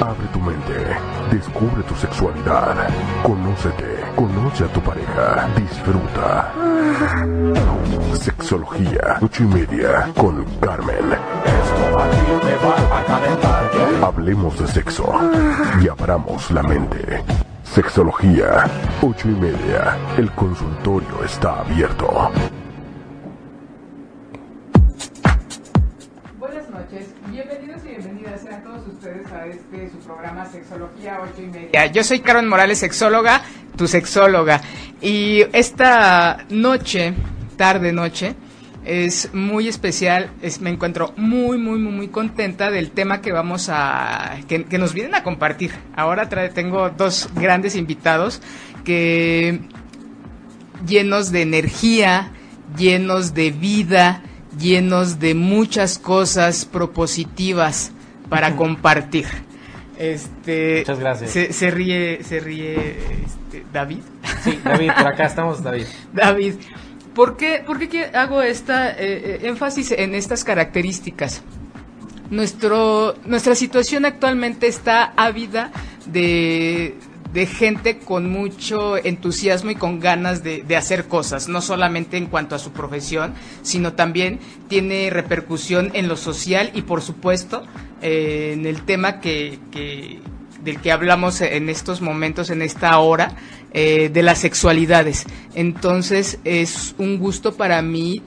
Abre tu mente, descubre tu sexualidad, conócete, conoce a tu pareja, disfruta. Sexología, ocho y media, con Carmen. Hablemos de sexo y abramos la mente. Sexología, ocho y media. El consultorio está abierto. Bienvenidos y bienvenidas sean todos ustedes a este su programa Sexología 8 y media. Yo soy Karen Morales, sexóloga, tu sexóloga. Y esta noche, tarde noche, es muy especial, es, me encuentro muy, muy, muy, muy contenta del tema que vamos a, que, que nos vienen a compartir. Ahora trae, tengo dos grandes invitados que llenos de energía, llenos de vida, llenos de muchas cosas propositivas para compartir. Este, Muchas gracias. Se, se ríe, se ríe este, David. Sí, David, por acá estamos, David. David, ¿por qué, por qué hago esta eh, eh, énfasis en estas características? Nuestro, nuestra situación actualmente está ávida de, de gente con mucho entusiasmo y con ganas de, hacer cosas, no solamente en cuanto a su profesión, sino también tiene repercusión en lo social y por supuesto eh, en el tema que, que- del que hablamos en estos momentos, en esta hora, eh, de las sexualidades. Entonces es un gusto para mí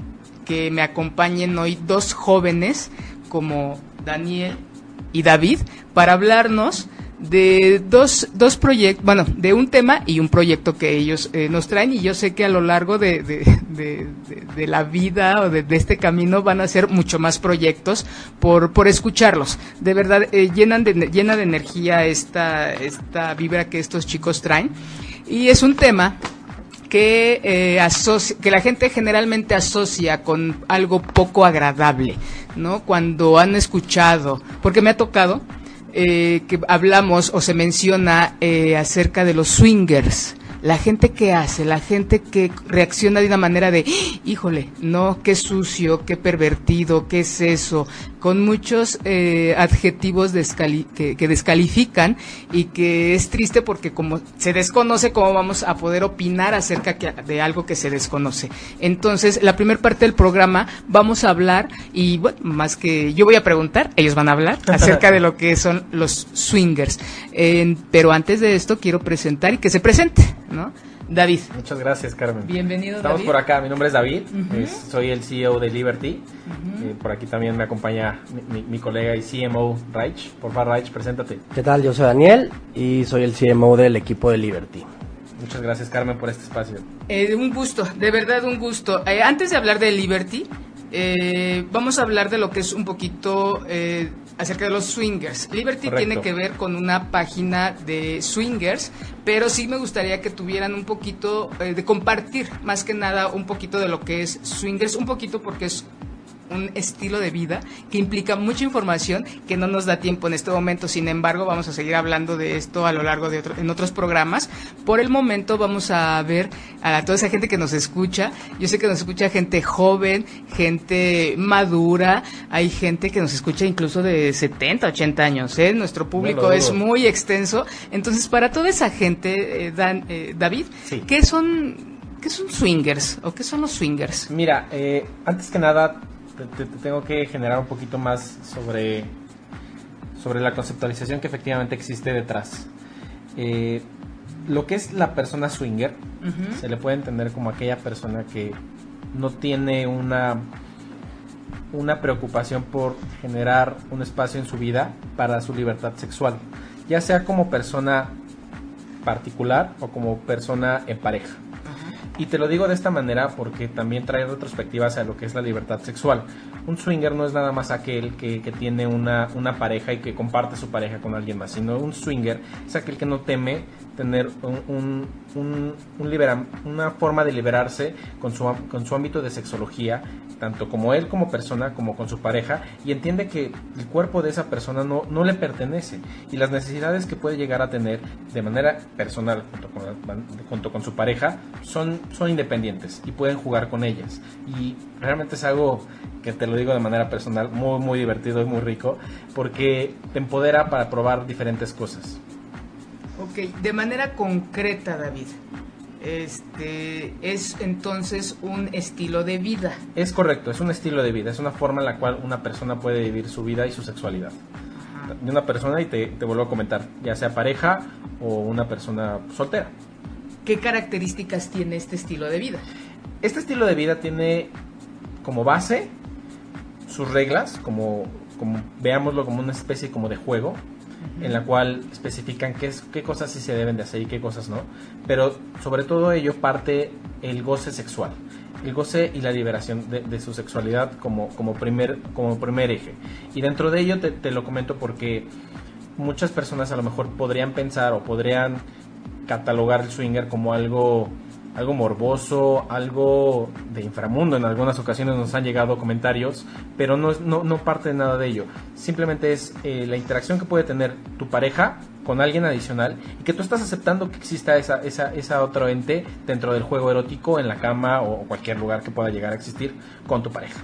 que me acompañen hoy dos jóvenes como Daniel y David para hablarnos de dos, dos proyectos, bueno, de un tema y un proyecto que ellos eh, nos traen y yo sé que a lo largo de, de, la vida o de, este camino van a ser mucho más proyectos por, por escucharlos. De verdad, eh, llenan de, llena de energía esta, esta vibra que estos chicos traen y es un tema que, eh, que la gente generalmente asocia con algo poco agradable, ¿no? Cuando han escuchado, porque me ha tocado eh, que hablamos o se menciona eh, acerca de los swingers. La gente que hace, la gente que reacciona de una manera de, "¡Ah! híjole, no, qué sucio, qué pervertido, qué es eso, con muchos eh, adjetivos descali- que, que descalifican y que es triste porque como se desconoce cómo vamos a poder opinar acerca que- de algo que se desconoce. Entonces, la primera parte del programa vamos a hablar y bueno, más que yo voy a preguntar, ellos van a hablar acerca de lo que son los swingers. Pero antes de esto quiero presentar y que se presente, ¿no? David. Muchas gracias, Carmen. Bienvenido, Estamos David. por acá, mi nombre es David, es- soy el CEO de Liberty. Eh, por aquí también me acompaña mi, mi- mi colega y CMO, Raich. Por favor, Raich, preséntate. ¿Qué tal? Yo soy Daniel y soy el CMO del equipo de Liberty. Muchas gracias, Carmen, por este espacio. Eh, un gusto, de verdad un gusto. Eh, antes de hablar de Liberty, eh, vamos a hablar de lo que es un poquito eh, acerca de los swingers. Liberty Correcto. tiene que ver con una página de swingers, pero sí me gustaría que tuvieran un poquito eh, de compartir, más que nada un poquito de lo que es swingers, un poquito porque es un estilo de vida que implica mucha información que no nos da tiempo en este momento. Sin embargo, vamos a seguir hablando de esto a lo largo de otro- en otros programas. Por el momento vamos a ver a toda esa gente que nos escucha. Yo sé que nos escucha gente joven, gente madura, hay gente que nos escucha incluso de 70, 80 años. ¿eh? Nuestro público es muy extenso. Entonces, para toda esa gente, eh, Dan- eh, David, Sí. ¿qué son, ¿qué son swingers o qué son los swingers? Mira, eh, antes que nada, te, te- te tengo que generar un poquito más sobre, sobre la conceptualización que efectivamente existe detrás. Eh, lo que es la persona swinger se le puede entender como aquella persona que no tiene una una preocupación por generar un espacio en su vida para su libertad sexual, ya sea como persona particular o como persona en pareja. Y te lo digo de esta manera porque también trae retrospectivas a lo que es la libertad sexual. Un swinger no es nada más aquel que, tiene una, pareja y que comparte su pareja con alguien más, sino un swinger es aquel que no teme tener una forma de liberarse con su, ámbito de sexología, tanto como él como persona, como con su pareja, y entiende que el cuerpo de esa persona no, le pertenece y las necesidades que puede llegar a tener de manera personal junto con, la- junto con su pareja son, son independientes y pueden jugar con ellas. Y realmente es algo que te lo digo de manera personal, muy, muy divertido y muy rico, porque te empodera para probar diferentes cosas. Ok, de manera concreta, David. Este es entonces un estilo de vida. Es correcto, es un estilo de vida, es una forma en la cual una persona puede vivir su vida y su sexualidad. Ajá. De una persona, y te, te vuelvo a comentar, ya sea pareja o una persona soltera. ¿Qué características tiene este estilo de vida? Este estilo de vida tiene como base sus reglas, como, como veámoslo como una especie como de juego, en la cual especifican qué, es- qué cosas sí se deben de hacer y qué cosas no. Pero sobre todo ello parte el goce sexual. El goce y la liberación de, de su sexualidad como, como, primer, como primer eje. Y dentro de ello te, te lo comento porque muchas personas a lo mejor podrían pensar o podrían catalogar el swinger como algo algo morboso, algo de inframundo. En algunas ocasiones nos han llegado comentarios, pero no, no, no parte de nada de ello. Simplemente es eh, la interacción que puede tener tu pareja con alguien adicional y que tú estás aceptando que exista esa, esa, esa otro ente dentro del juego erótico, en la cama o cualquier lugar que pueda llegar a existir con tu pareja.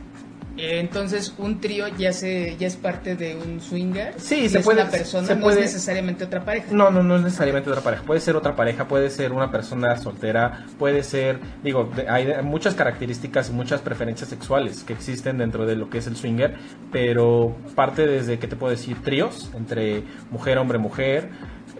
Eh, Entonces, un trío ya se ya es parte de un swinger. Sí, se es puede- una persona, se no es necesariamente otra pareja. No, no, no es necesariamente otra pareja. Puede ser otra pareja, puede ser una persona soltera, puede ser, digo, hay muchas características y muchas preferencias sexuales que existen dentro de lo que es el swinger, pero parte desde, ¿qué te puedo decir? Tríos entre mujer, hombre, mujer,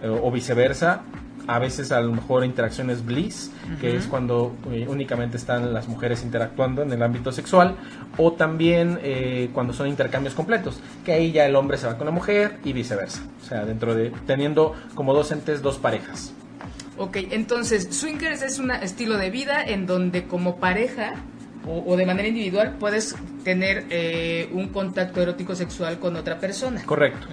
eh, o viceversa. A veces a lo mejor interacciones bliss, que es cuando eh, únicamente están las mujeres interactuando en el ámbito sexual, o también eh, cuando son intercambios completos, que ahí ya el hombre se va con la mujer y viceversa. O sea, dentro de teniendo como dos entes, dos parejas. Ok, entonces, swingers es un estilo de vida en donde como pareja o, o de manera individual puedes tener eh, un contacto erótico sexual con otra persona. Correcto.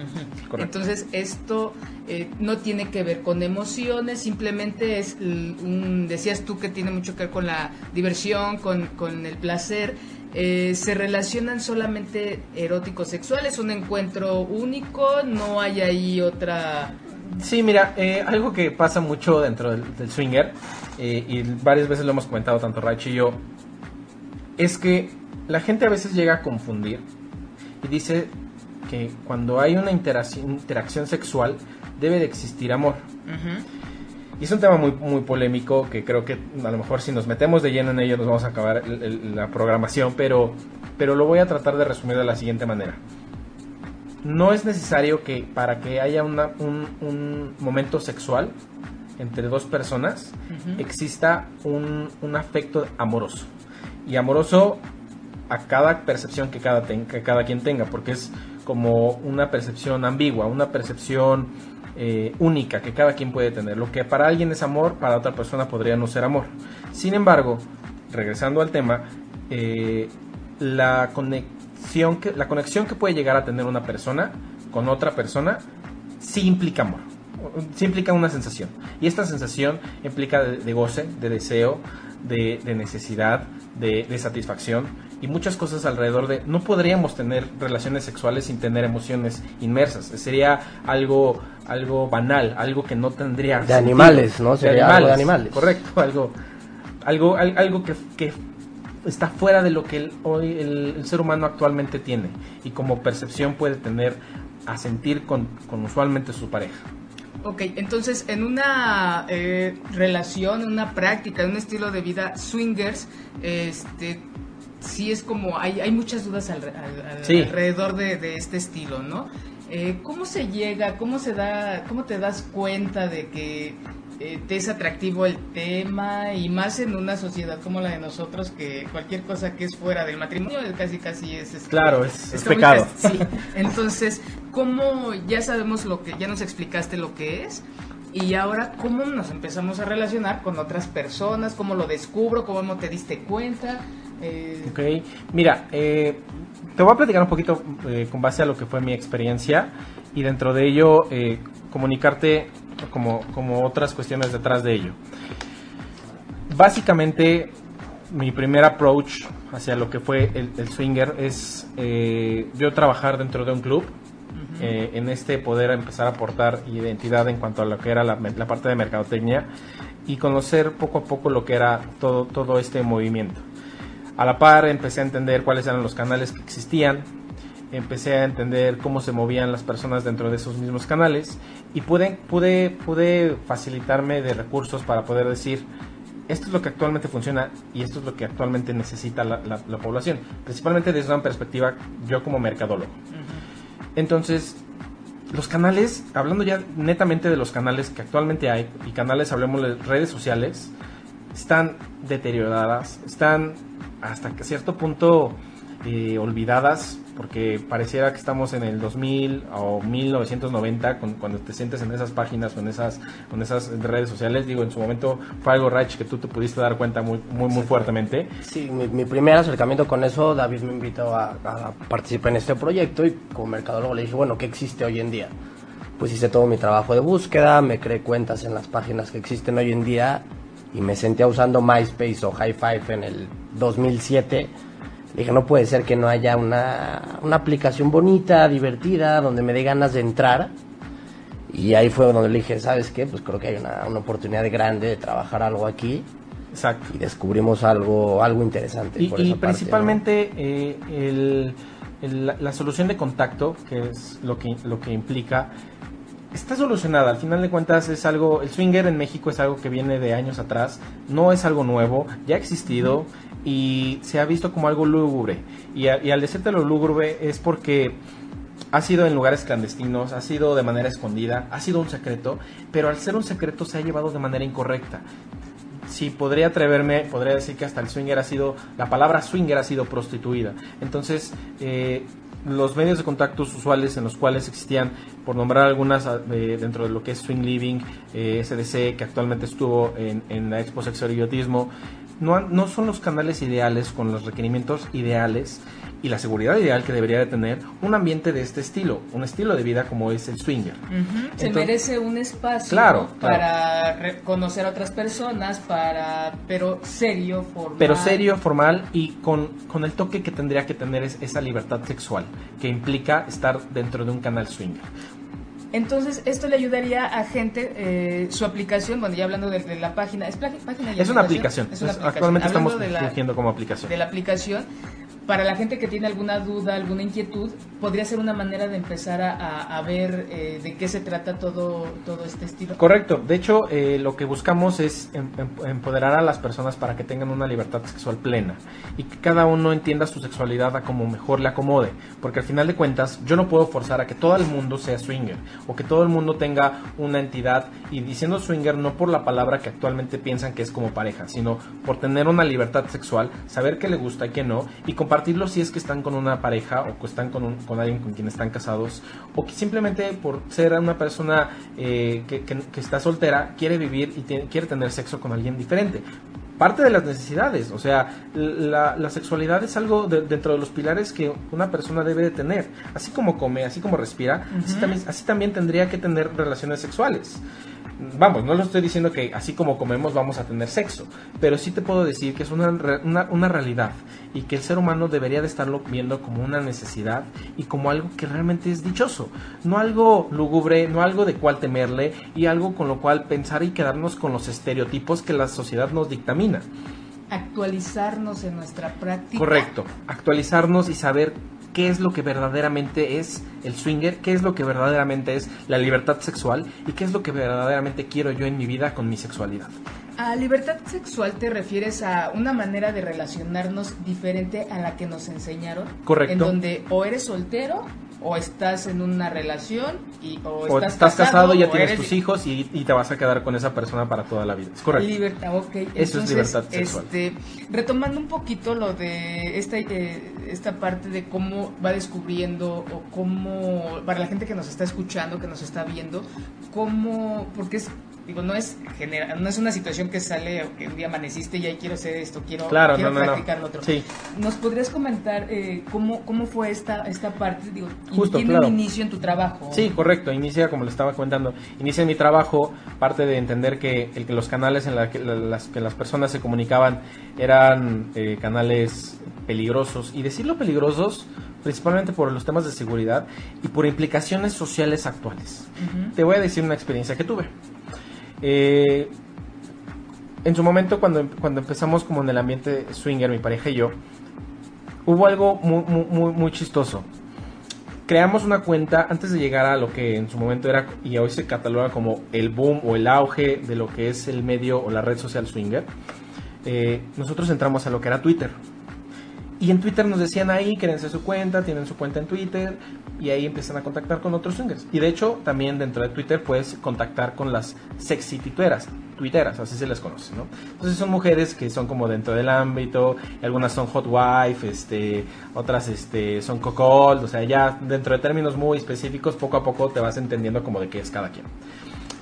correcto. Entonces, esto eh, no tiene que ver con emociones, simplemente es, un, decías tú que tiene mucho que ver con la diversión, con, con el placer. Eh, se relacionan solamente eróticos sexuales, un encuentro único, no hay ahí otra... Sí, mira, eh, algo que pasa mucho dentro del, del swinger, eh, y varias veces lo hemos comentado tanto Rach y yo, es que la gente a veces llega a confundir y dice que cuando hay una interacción, interacción sexual debe de existir amor. Y es un tema muy, muy polémico que creo que a lo mejor si nos metemos de lleno en ello nos vamos a acabar el- el- la programación, pero, pero lo voy a tratar de resumir de la siguiente manera. No es necesario que para que haya una- un, un momento sexual entre dos personas exista un, un afecto amoroso. Y amoroso a cada percepción que cada, ten- que cada quien tenga, porque es como una percepción ambigua, una percepción eh, única que cada quien puede tener. Lo que para alguien es amor, para otra persona podría no ser amor. Sin embargo, regresando al tema, eh, la conexión que la conexión que puede llegar a tener una persona con otra persona sí implica amor. Sí implica una sensación. Y esta sensación implica de, de goce, de deseo, de, de necesidad, de, de satisfacción y muchas cosas alrededor de... No podríamos tener relaciones sexuales sin tener emociones inmersas. Sería algo, algo banal, algo que no tendría... De animales, ¿no? De Sería algo de animales. Correcto, algo, algo, al- algo que, que está fuera de lo que el- hoy el, el ser humano actualmente tiene y como percepción puede tener a sentir con, con usualmente su pareja. Ok, entonces en una eh, relación, en una práctica, en un estilo de vida swingers, este, sí es como, hay, hay muchas dudas al- al- al- Sí. alrededor de, de este estilo, ¿no? Eh, ¿Cómo se llega, cómo se da, cómo te das cuenta de que eh, te es atractivo el tema y más en una sociedad como la de nosotros que cualquier cosa que es fuera del matrimonio es casi casi es este, Claro, es- es pecado. Sí, entonces, ¿cómo ya sabemos lo que, ya nos explicaste lo que es? Y ahora, ¿cómo nos empezamos a relacionar con otras personas? ¿Cómo lo descubro? ¿Cómo te diste cuenta? Eh, Ok, mira, eh, te voy a platicar un poquito eh, con base a lo que fue mi experiencia y dentro de ello eh, comunicarte como, como otras cuestiones detrás de ello. Básicamente, mi primer approach hacia lo que fue el, swinger es eh, yo trabajar dentro de un club, eh, en este poder empezar a aportar identidad en cuanto a lo que era la, la, parte de mercadotecnia y conocer poco a poco lo que era todo, todo este movimiento. A la par empecé a entender cuáles eran los canales que existían, empecé a entender cómo se movían las personas dentro de esos mismos canales y pude, pude, pude facilitarme de recursos para poder decir, esto es lo que actualmente funciona y esto es lo que actualmente necesita la, población, principalmente desde una perspectiva yo como mercadólogo. Entonces, los canales, hablando ya netamente de los canales que actualmente hay, y canales, hablemos de redes sociales, están deterioradas, están hasta cierto punto eh, olvidadas porque pareciera que estamos en el 2000 o 1990 cuando te sientes en esas páginas o en esas, con esas redes sociales. Digo, en su momento fue algo, Rach, que tú te pudiste dar cuenta muy, muy, muy fuertemente. Sí, mi, primer acercamiento con eso, David me invitó a, participar en este proyecto y como mercadólogo le dije, bueno, ¿qué existe hoy en día? Pues hice todo mi trabajo de búsqueda, me creé cuentas en las páginas que existen hoy en día y me sentía usando MySpace o High Five en el 2007 dije, no puede ser que no haya una, una aplicación bonita, divertida, donde me dé ganas de entrar. Y ahí fue donde le dije, ¿sabes qué? Pues creo que hay una, una oportunidad grande de trabajar algo aquí. Exacto. Y descubrimos algo, algo interesante. Y, principalmente eh, el, la, solución de contacto, que es lo que, lo que implica, está solucionada. Al final de cuentas es algo, el swinger en México es algo que viene de años atrás, no es algo nuevo, ya ha existido y se ha visto como algo lúgubre. Y, al decirte lo lúgubre es porque ha sido en lugares clandestinos, ha sido de manera escondida, ha sido un secreto, pero al ser un secreto se ha llevado de manera incorrecta. Si podría atreverme, podría decir que hasta el swinger ha sido, la palabra swinger ha sido prostituida. Entonces, eh, los medios de contactos usuales en los cuales existían, por nombrar algunas eh, dentro de lo que es Swing Living, eh, SDC, que actualmente estuvo en, en la Expo Sexo y no, no son los canales ideales con los requerimientos ideales y la seguridad ideal que debería de tener un ambiente de este estilo, un estilo de vida como es el swinger. Se merece un espacio claro, para conocer a otras personas, para pero serio, formal. Pero serio, formal y con, con el toque que tendría que tener es, esa libertad sexual que implica estar dentro de un canal swinger. Entonces, esto le ayudaría a gente, eh, su aplicación, bueno, ya hablando de, la página, ¿es página es una aplicación. Actualmente estamos surgiendo como aplicación. De la aplicación, para la gente que tiene alguna duda, alguna inquietud, podría ser una manera de empezar a, ver eh, de qué se trata todo, todo este estilo. Correcto. De hecho, eh, lo que buscamos es em, em, empoderar a las personas para que tengan una libertad sexual plena y que cada uno entienda su sexualidad a como mejor le acomode. Porque al final de cuentas, yo no puedo forzar a que todo el mundo sea swinger o que todo el mundo tenga una entidad y diciendo swinger no por la palabra que actualmente piensan que es como pareja, sino por tener una libertad sexual, saber qué le gusta y qué no y compartir compartirlo si es que están con una pareja o que están con, con alguien con quien están casados o que simplemente por ser una persona eh, que, que, está soltera quiere vivir y quiere tener sexo con alguien diferente parte de las necesidades. O sea, la, la sexualidad es algo dentro de los pilares que una persona debe de tener. Así como come, así como respira, así, también, así también tendría que tener relaciones sexuales vamos, no lo estoy diciendo que así como comemos vamos a tener sexo, pero sí te puedo decir que es una, una, realidad y que el ser humano debería de estarlo viendo como una necesidad y como algo que realmente es dichoso, no algo lúgubre, no algo de cual temerle y algo con lo cual pensar y quedarnos con los estereotipos que la sociedad nos dictamina. Actualizarnos en nuestra práctica. Correcto, actualizarnos y saber qué es lo que verdaderamente es el swinger, qué es lo que verdaderamente es la libertad sexual y qué es lo que verdaderamente quiero yo en mi vida con mi sexualidad. A libertad sexual te refieres a una manera de relacionarnos diferente a la que nos enseñaron. Correcto. En donde o eres soltero o estás en una relación y, o, estás, casado, y ya tienes tus hijos y, te vas a quedar con esa persona para toda la vida. Es correcto. Libertad, ok. Eso es libertad sexual. Este, retomando un poquito lo de esta, eh, esta parte de cómo va descubriendo o cómo, para la gente que nos está escuchando, que nos está viendo, cómo, porque es digo, no es genera, no es una situación que sale que un día amaneciste y ahí quiero hacer esto, quiero, Claro, quiero no, no, no. practicar lo otro. Sí. ¿Nos podrías comentar eh, cómo, cómo fue esta, esta parte? Digo, Justo, ¿tiene claro. un inicio en tu trabajo? Sí, correcto. Inicia, como le estaba comentando, inicia en mi trabajo, parte de entender que, el que los canales en la que la- las que las personas se comunicaban eran eh, canales peligrosos. Y decirlo peligrosos principalmente por los temas de seguridad y por implicaciones sociales actuales. Te voy a decir una experiencia que tuve. Eh, en su momento, cuando, cuando empezamos como en el ambiente swinger, mi pareja y yo, hubo algo muy, muy, muy, chistoso. Creamos una cuenta antes de llegar a lo que en su momento era y hoy se cataloga como el boom o el auge de lo que es el medio o la red social swinger. eh, nosotros entramos a lo que era Twitter. Y en Twitter nos decían ahí, créense su cuenta, tienen su cuenta en Twitter y ahí empiezan a contactar con otros swingers. Y de hecho, también dentro de Twitter puedes contactar con las sexy tuiteras, tuiteras, así se les conoce, ¿no? Entonces son mujeres que son como dentro del ámbito, algunas son hot wife, este, otras este, son cocold, o sea, ya dentro de términos muy específicos, poco a poco te vas entendiendo como de qué es cada quien.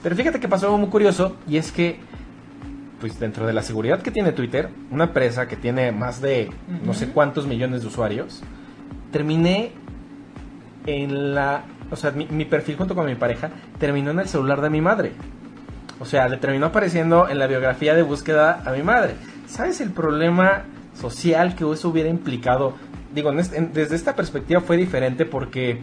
Pero fíjate que pasó algo muy curioso y es que pues dentro de la seguridad que tiene Twitter, una empresa que tiene más de no sé cuántos millones de usuarios, terminé en la, o sea, mi, mi perfil junto con mi pareja terminó en el celular de mi madre. O sea, le terminó apareciendo en la biografía de búsqueda a mi madre. ¿Sabes el problema social que eso hubiera implicado? Digo, en este- en- desde esta perspectiva fue diferente porque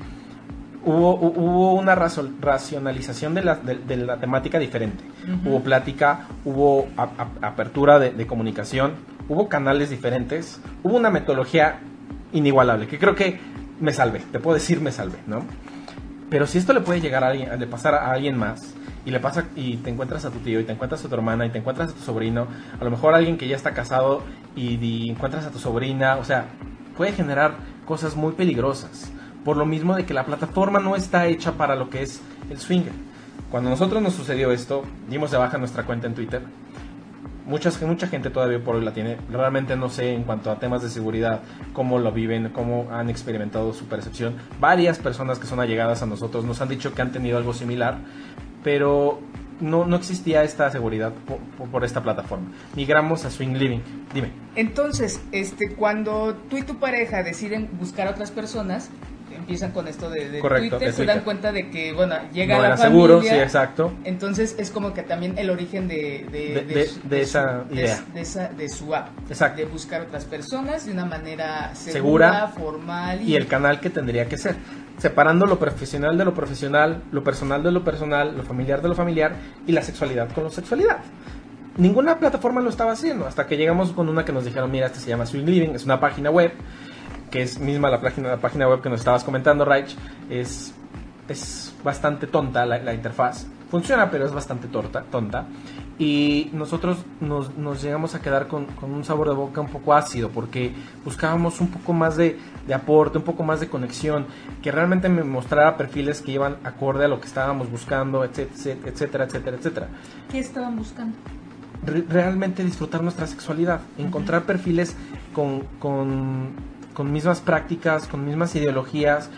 hubo, hu- hubo una racionalización de la, de- de la temática diferente. Hubo plática, hubo a- a- apertura de, de comunicación, hubo canales diferentes, hubo una metodología inigualable, que creo que me salvé, te puedo decir me salvé, ¿no? Pero si esto le puede llegar a alguien, le pasar a alguien más, y le pasa y te encuentras a tu tío, y te encuentras a tu hermana, y te encuentras a tu sobrino, a lo mejor alguien que ya está casado y, y encuentras a tu sobrina, o sea, puede generar cosas muy peligrosas. Por lo mismo de que la plataforma no está hecha para lo que es el swinger. Cuando nosotros nos sucedió esto, dimos de baja nuestra cuenta en Twitter. Muchas, mucha gente todavía por hoy la tiene. Realmente no sé en cuanto a temas de seguridad cómo lo viven, cómo han experimentado su percepción. Varias personas que son allegadas a nosotros nos han dicho que han tenido algo similar, pero no, no existía esta seguridad por esta plataforma. Migramos a Swing Living. Dime. Entonces, este, cuando tú y tu pareja deciden buscar a otras personas, empiezan con esto de, de Correcto, Twitter, se dan cuenta de que, bueno, llega no la era familia. seguro, sí, exacto. Entonces es como que también el origen de, De- de- su- de esa su- idea. de, esa, de su app. Exacto. De buscar otras personas de una manera segura, Segura. formal y el canal que tendría que ser. Separando lo profesional de lo profesional, lo personal de lo personal, lo familiar de lo familiar y la sexualidad con la sexualidad. Ninguna plataforma lo estaba haciendo hasta que llegamos con una que nos dijeron, mira, esta se llama Swing Living, es una página web, que es misma la página, la página web que nos estabas comentando, Raich, es, es bastante tonta la, la interfaz. Funciona, pero es bastante torta, tonta. Y nosotros nos, nos llegamos a quedar con, con un sabor de boca un poco ácido, porque buscábamos un poco más de, de aporte, un poco más de conexión, que realmente me mostrara perfiles que iban acorde a lo que estábamos buscando, etcétera, etcétera, etcétera, etcétera ¿Qué estaban buscando? re- realmente disfrutar nuestra sexualidad, encontrar perfiles con, con, con mismas prácticas, con mismas ideologías.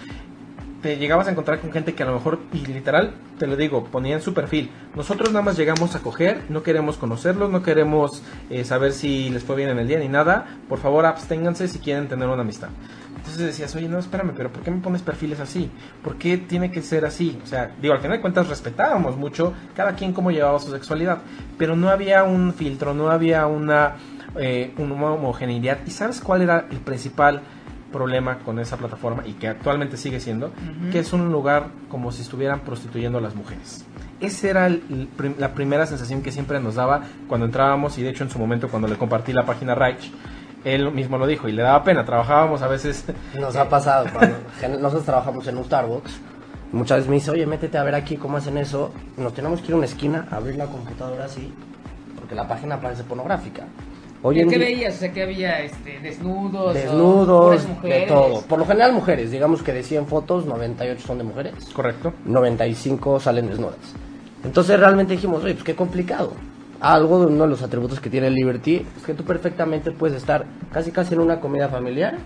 Te llegabas a encontrar con gente que a lo mejor, y literal, te lo digo, ponía en su perfil, nosotros nada más llegamos a coger, no queremos conocerlos, no queremos eh, saber si les fue bien en el día ni nada, por favor absténganse si quieren tener una amistad. Entonces decías, oye, no, espérame, pero ¿por qué me pones perfiles así? ¿Por qué tiene que ser así? O sea, digo, al final de cuentas respetábamos mucho cada quien cómo llevaba su sexualidad, pero no había un filtro, no había una, eh, una homogeneidad. ¿Y sabes cuál era el principal problema con esa plataforma y que actualmente sigue siendo? Ujú. Que es un lugar como si estuvieran prostituyendo a las mujeres. Esa era el- la primera sensación que siempre nos daba cuando entrábamos y de hecho en su momento cuando le compartí la página Reich, él mismo lo dijo y le daba pena, trabajábamos a veces Nos ha pasado cuando nosotros trabajamos en un Starbucks. Muchas veces me dice, oye, métete a ver aquí cómo hacen eso. Nos tenemos que ir a una esquina, abrir la computadora así, porque la página parece pornográfica. Hoy en ¿Qué veías? O sea, que había este, desnudos, o Desnudos, puras de mujeres. todo. Por lo general mujeres, digamos que de 100 fotos, 98 son de mujeres. correcto. 95 salen desnudas. Entonces realmente dijimos, oye, pues qué complicado. Algo de uno de los atributos que tiene Liberty es que tú perfectamente puedes estar casi casi en una comida familiar,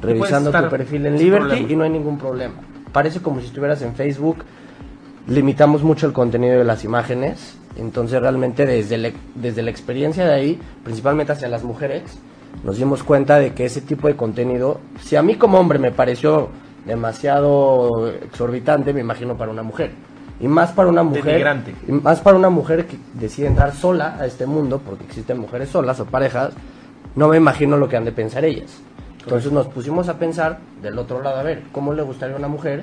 revisando tu perfil en Liberty problema. y no hay ningún problema. Parece como si estuvieras en Facebook limitamos mucho el contenido de las imágenes, entonces realmente desde, la- desde la experiencia de ahí, principalmente hacia las mujeres, nos dimos cuenta de que ese tipo de contenido, si a mí como hombre me pareció demasiado exorbitante, me imagino para una mujer. Y más para una mujer, y más para una mujer que decide entrar sola a este mundo, porque existen mujeres solas o parejas, no me imagino lo que han de pensar ellas. Entonces nos pusimos a pensar del otro lado, a ver, ¿cómo le gustaría a una mujer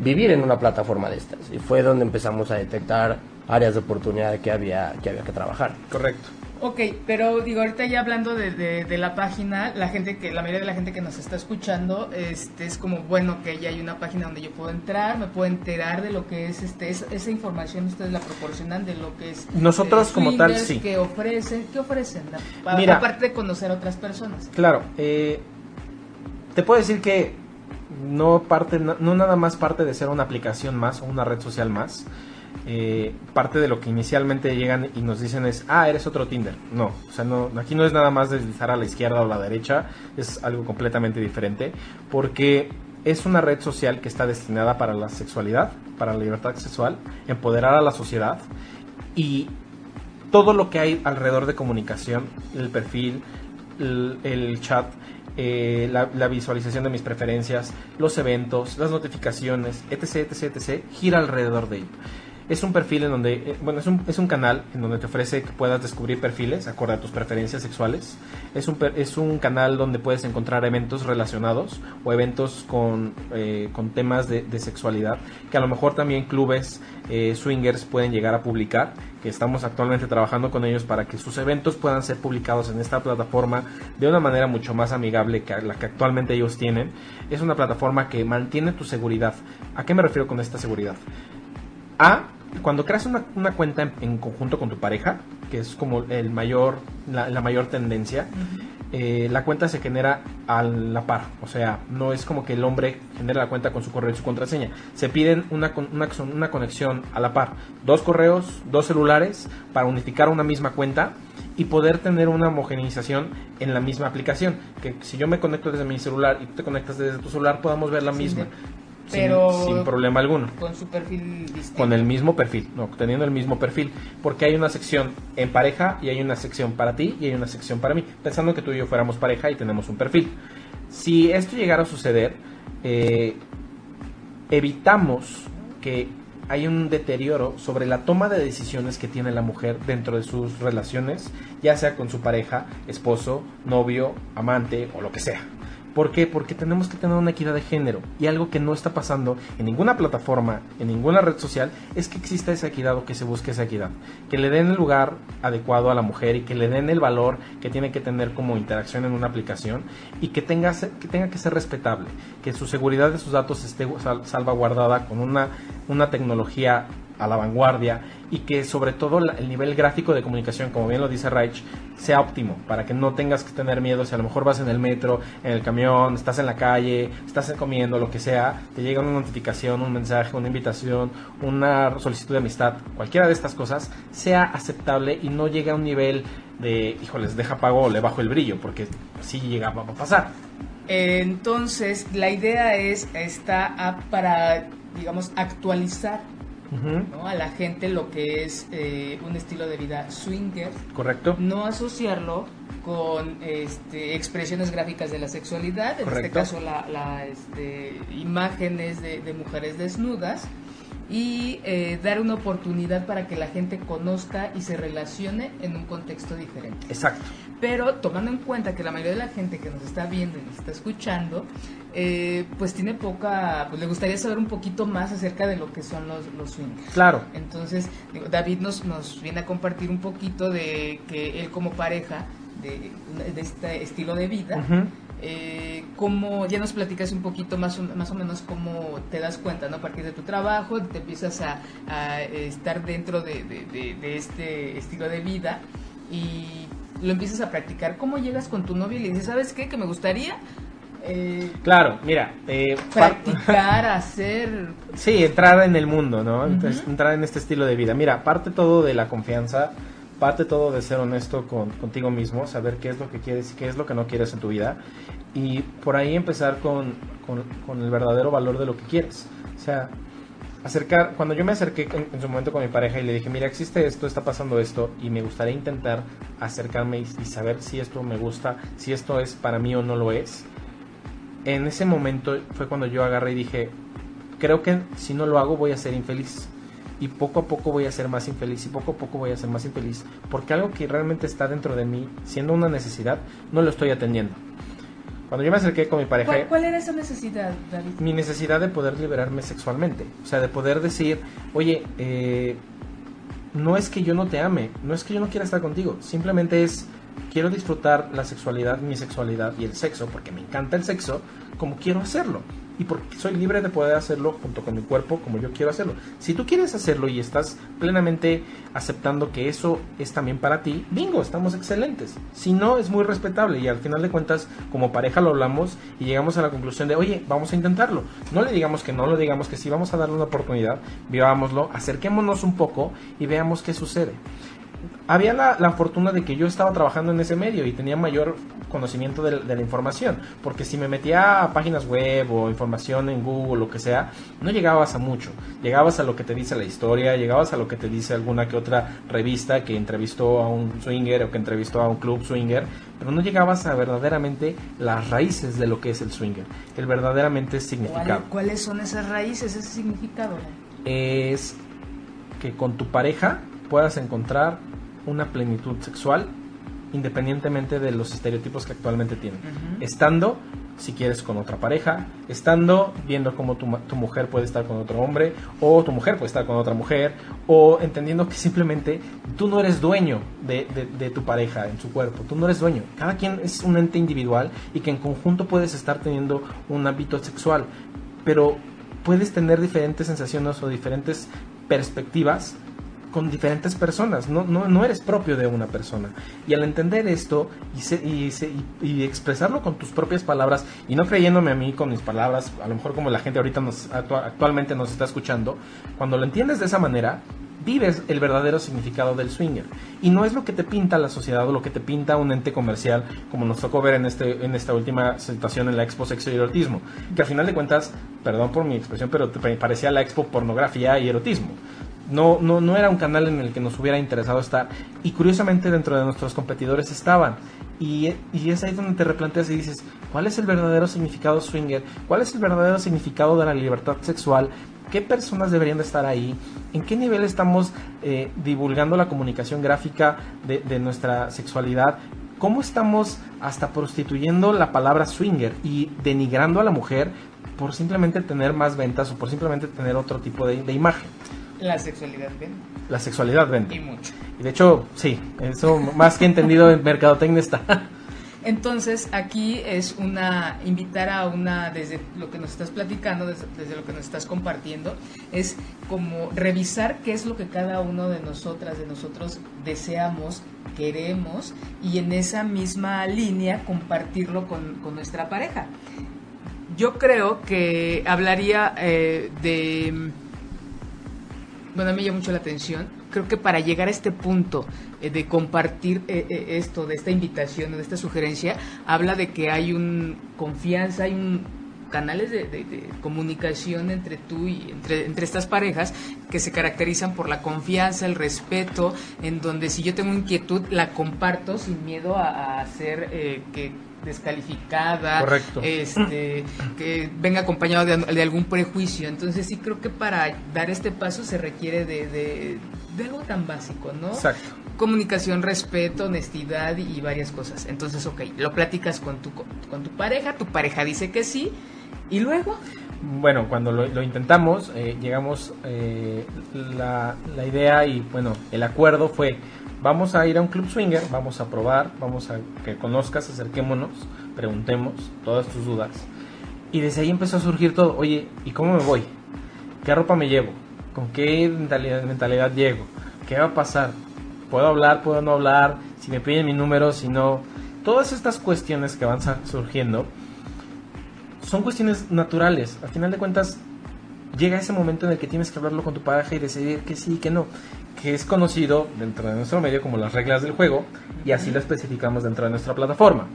vivir en una plataforma de estas? Y fue donde empezamos a detectar áreas de oportunidad que había que, había que trabajar. Correcto. Ok, pero digo, ahorita ya hablando de, de- de la página, la gente que, la mayoría de la gente que nos está escuchando, este, es como, bueno, que ya hay una página donde yo puedo entrar, me puedo enterar de lo que es, este, es- esa información ustedes la proporcionan de lo que es. Nosotros como tal, sí. Que ofrecen, ¿qué ofrecen? Mira. aparte de conocer a otras personas. Claro, eh, te puedo decir que no parte, no nada más parte de ser una aplicación más o una red social más. eh, parte de lo que inicialmente llegan y nos dicen es, ah, eres otro Tinder. No, o sea, no, aquí no es nada más deslizar a la izquierda o a la derecha, es algo completamente diferente, porque es una red social que está destinada para la sexualidad, para la libertad sexual, empoderar a la sociedad y todo lo que hay alrededor de comunicación, el perfil, el chat, eh, la, la visualización de mis preferencias, los eventos, las notificaciones, etc, etc, etc, gira alrededor de ello. Es un perfil en donde, eh, bueno, es un, es un canal en donde te ofrece que puedas descubrir perfiles acorde a tus preferencias sexuales. Es un, es un canal donde puedes encontrar eventos relacionados o eventos con, eh, con temas de, de sexualidad, que a lo mejor también clubes eh, swingers pueden llegar a publicar, que estamos actualmente trabajando con ellos para que sus eventos puedan ser publicados en esta plataforma de una manera mucho más amigable que la que actualmente ellos tienen. Es una plataforma que mantiene tu seguridad. ¿A qué me refiero con esta seguridad? A, cuando creas una, una cuenta en, en conjunto con tu pareja, que es como el mayor, la, la mayor tendencia, eh, la cuenta se genera a la par. O sea, no es como que el hombre genera la cuenta con su correo y su contraseña. Se piden una, una, una conexión a la par. Dos correos, dos celulares para unificar una misma cuenta y poder tener una homogeneización en la misma aplicación. Que si yo me conecto desde mi celular y tú te conectas desde tu celular, podamos ver la Sí, misma. Pero- sin problema alguno Con su perfil distinto. con el mismo perfil, no, teniendo el mismo perfil, porque hay una sección en pareja y hay una sección para ti y hay una sección para mí, pensando que tú y yo fuéramos pareja y tenemos un perfil. Si esto llegara a suceder, eh, evitamos que hay un deterioro sobre la toma de decisiones que tiene la mujer dentro de sus relaciones, ya sea con su pareja, esposo, novio, amante o lo que sea. ¿Por qué? Porque tenemos que tener una equidad de género. Y algo que no está pasando en ninguna plataforma, en ninguna red social, es que exista esa equidad o que se busque esa equidad. Que le den el lugar adecuado a la mujer y que le den el valor que tiene que tener como interacción en una aplicación y que tenga, que ser respetable. Que su seguridad de sus datos esté sal- salvaguardada con una tecnología a la vanguardia y que sobre todo el nivel gráfico de comunicación, como bien lo dice Reich, sea óptimo para que no tengas que tener miedo si a lo mejor vas en el metro, en el camión, estás en la calle, estás comiendo, lo que sea, te llega una notificación, un mensaje, una invitación, una solicitud de amistad, cualquiera de estas cosas sea aceptable y no llegue a un nivel de, híjoles, deja pago o le bajo el brillo, porque sí llega a pasar. Entonces, la idea es app para, digamos, actualizar A la gente lo que es eh, un estilo de vida swinger, ¿Correcto? no asociarlo con este, expresiones gráficas de la sexualidad, en este caso la, la, este, imágenes de, de mujeres desnudas, y eh, dar una oportunidad para que la gente conozca y se relacione en un contexto diferente. Exacto. Pero tomando en cuenta que la mayoría de la gente que nos está viendo y nos está escuchando, eh, pues tiene poca, pues le gustaría saber un poquito más acerca de lo que son los, los swingers. Claro. Entonces, digo, David nos, nos viene a compartir un poquito de que él como pareja de, de este estilo de vida. Eh, cómo, ya nos platicas un poquito más o, más o menos cómo te das cuenta, ¿no? A partir de tu trabajo, te empiezas a, a estar dentro de, de- de- de este estilo de vida y lo empiezas a practicar. ¿Cómo llegas con tu novio y le dices, ¿sabes qué? Que me gustaría eh, Claro, mira, eh, practicar, hacer... Sí, entrar en el mundo, ¿no? Entonces, entrar en este estilo de vida. Mira, parte todo de la confianza, parte todo de ser honesto con, contigo mismo, saber qué es lo que quieres y qué es lo que no quieres en tu vida. Y por ahí empezar con, el verdadero valor de lo que quieres. O sea, acercar, cuando yo me acerqué en, en su momento con mi pareja y le dije, mira, existe esto, está pasando esto, y me gustaría intentar acercarme y, y saber si esto me gusta, si esto es para mí o no lo es. En ese momento fue cuando yo agarré y dije, creo que si no lo hago voy a ser infeliz. Y poco a poco voy a ser más infeliz y poco a poco voy a ser más infeliz. Porque algo que realmente está dentro de mí, siendo una necesidad, no lo estoy atendiendo. Cuando yo me acerqué con mi pareja... ¿Cuál, cuál era esa necesidad, David? mi necesidad de poder liberarme sexualmente. O sea, de poder decir, oye, eh, no es que yo no te ame, no es que yo no quiera estar contigo, simplemente es, quiero disfrutar la sexualidad, mi sexualidad y el sexo, porque me encanta el sexo, como quiero hacerlo. Y porque soy libre de poder hacerlo junto con mi cuerpo como yo quiero hacerlo. Si tú quieres hacerlo y estás plenamente aceptando que eso es también para ti, bingo, estamos excelentes. Si no, es muy respetable y al final de cuentas, como pareja lo hablamos y llegamos a la conclusión de, oye, vamos a intentarlo. No le digamos que no, le digamos que sí, vamos a darle una oportunidad, vivámoslo, acerquémonos un poco y veamos qué sucede había la, la, fortuna de que yo estaba trabajando en ese medio y tenía mayor conocimiento de, de, la información, porque si me metía a páginas web o información en Google, lo que sea, no llegabas a mucho, llegabas a lo que te dice la historia, llegabas a lo que te dice alguna que otra revista que entrevistó a un swinger o que entrevistó a un club swinger, pero no llegabas a verdaderamente las raíces de lo que es el swinger, el verdaderamente significado. ¿Cuáles son esas raíces, ese significado? Es que con tu pareja puedas encontrar una plenitud sexual independientemente de los estereotipos que actualmente tienen. Uh -huh. Estando, si quieres, con otra pareja, estando viendo cómo tu, tu, mujer puede estar con otro hombre, o tu mujer puede estar con otra mujer, o entendiendo que simplemente tú no eres dueño de, de, de tu pareja en su cuerpo, tú no eres dueño. Cada quien es un ente individual y que en conjunto puedes estar teniendo un ámbito sexual, pero puedes tener diferentes sensaciones o diferentes perspectivas con diferentes personas, no, no, no, eres propio de una persona. Y al entender esto y, se, y, se, y, y, expresarlo con tus propias palabras y no creyéndome a mí con mis palabras, a lo mejor como la gente ahorita nos, actualmente nos está escuchando, cuando lo entiendes de esa manera, vives el verdadero significado del swinger. Y no es lo que te pinta la sociedad o lo que te pinta un ente comercial, como nos tocó ver en, este, en esta última situación en la Expo Sexo y Erotismo. Que al final de cuentas, perdón por mi expresión, pero parecía la Expo Pornografía y Erotismo. No, no, no era un canal en el que nos hubiera interesado estar. Y curiosamente dentro de nuestros competidores estaban. Y, y, es ahí donde te replanteas y dices, ¿cuál es el verdadero significado swinger? ¿Cuál es el verdadero significado de la libertad sexual? ¿Qué personas deberían de estar ahí? ¿En qué nivel estamos eh, divulgando la comunicación gráfica de, de nuestra sexualidad? ¿Cómo estamos hasta prostituyendo la palabra swinger y denigrando a la mujer por simplemente tener más ventas o por simplemente tener otro tipo de, de imagen? La sexualidad vende. La sexualidad vende. Y mucho. Y de hecho, sí, eso más que entendido en mercadotecnia está. Entonces, aquí es una invitar a una desde lo que nos estás platicando, desde, desde, lo que nos estás compartiendo, es como revisar qué es lo que cada uno de nosotras, de nosotros deseamos, queremos y en esa misma línea compartirlo con, con nuestra pareja. Yo creo que hablaría eh, de bueno, a mí me llama mucho la atención. Creo que para llegar a este punto eh, de compartir eh, eh, esto, de esta invitación, de esta sugerencia, habla de que hay un confianza, hay un canales de, comunicación entre tú y entre, entre estas parejas que se caracterizan por la confianza, el respeto, en donde si yo tengo inquietud la comparto sin miedo a, a hacer eh, que descalificada, Correcto. este, que venga acompañado de, de, algún prejuicio. Entonces sí creo que para dar este paso se requiere de, de, de algo tan básico, ¿no? Exacto. Comunicación, respeto, honestidad y varias cosas. Entonces, ok, lo platicas con tu, con tu pareja, tu pareja dice que sí, y luego... Bueno, cuando lo, lo intentamos, eh, llegamos, eh, la, la idea y bueno, el acuerdo fue vamos a ir a un club swinger, vamos a probar, vamos a que conozcas, acerquémonos, preguntemos todas tus dudas. Y desde ahí empezó a surgir todo, oye, ¿y cómo me voy? ¿Qué ropa me llevo? ¿Con qué mentalidad, mentalidad llego? ¿Qué va a pasar? ¿Puedo hablar? ¿Puedo no hablar? Si me piden mi número, si no... Todas estas cuestiones que van surgiendo son cuestiones naturales. Al final de cuentas, llega ese momento en el que tienes que hablarlo con tu pareja y decidir que sí y que no, que es conocido dentro de nuestro medio como las reglas del juego y así lo especificamos dentro de nuestra plataforma.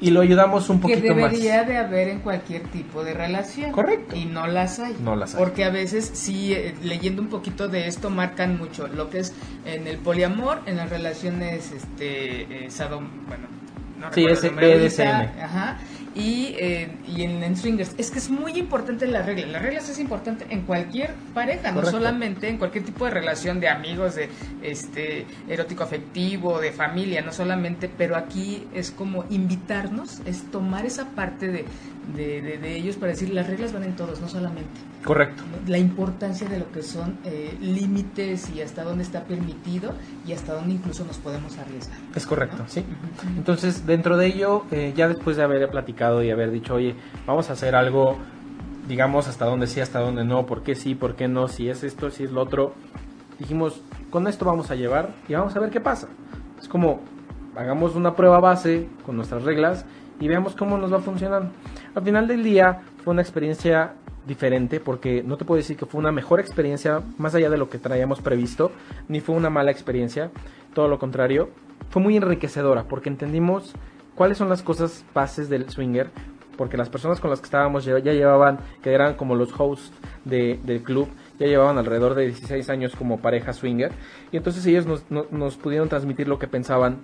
Y lo ayudamos un poquito que más. debería de haber en cualquier tipo de relación. Correcto. Y no las hay. No las hay. Porque a veces sí, eh, leyendo un poquito de esto, marcan mucho lo que es en el poliamor, en las relaciones, este, eh, sadom, bueno, no Sí, es BDSM. ahorita, Ajá. Y, eh, y en, en swingers. Es que es muy importante la regla. Las reglas es importante en cualquier pareja, no solamente en cualquier tipo de relación de amigos, de este erótico afectivo, de familia, no solamente, pero aquí es como invitarnos, es tomar esa parte de, de, de- de ellos para decir las reglas van en todos, no solamente. Correcto. La importancia de lo que son eh, límites y hasta dónde está permitido y hasta dónde incluso nos podemos arriesgar. Es correcto, ¿no? sí. Entonces, dentro de ello, eh, ya después de haber platicado y haber dicho, oye, vamos a hacer algo, digamos, hasta dónde sí, hasta dónde no, por qué sí, por qué no, si es esto, si es lo otro, dijimos, con esto vamos a llevar y vamos a ver qué pasa. Es como, hagamos una prueba base con nuestras reglas y veamos cómo nos va funcionando. Al final del día, fue una experiencia diferente porque no te puedo decir que fue una mejor experiencia más allá de lo que traíamos previsto, ni fue una mala experiencia, todo lo contrario, fue muy enriquecedora porque entendimos cuáles son las cosas bases del swinger, porque las personas con las que estábamos ya, llevaban, que eran como los hosts de- del club, ya llevaban alrededor de 16 años como pareja swinger, y entonces ellos nos, no- nos pudieron transmitir lo que pensaban.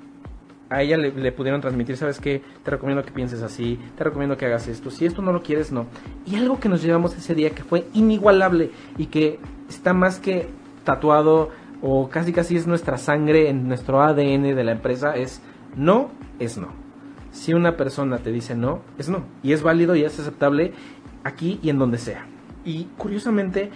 A ella le, le pudieron transmitir, ¿sabes qué? Te recomiendo que pienses así, te recomiendo que hagas esto, si esto no lo quieres, no. Y algo que nos llevamos ese día que fue inigualable y que está más que tatuado o casi casi es nuestra sangre en nuestro ADN de la empresa es no es no. Si una persona te dice no, es no. Y es válido y es aceptable aquí y en donde sea. Y curiosamente,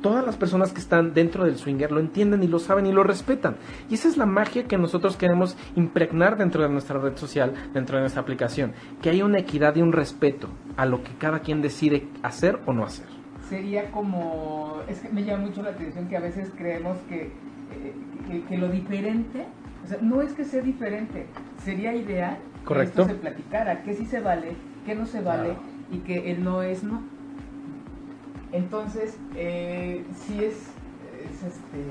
todas las personas que están dentro del swinger lo entienden y lo saben y lo respetan. Y esa es la magia que nosotros queremos impregnar dentro de nuestra red social, dentro de nuestra aplicación. Que haya una equidad y un respeto a lo que cada quien decide hacer o no hacer. sería como es que me llama mucho la atención que a veces creemos que, eh, que, que lo diferente o sea no es que sea diferente sería ideal Correcto. que esto se platicara que sí se vale que no se vale Claro. y que el no es no entonces eh, sí es, es este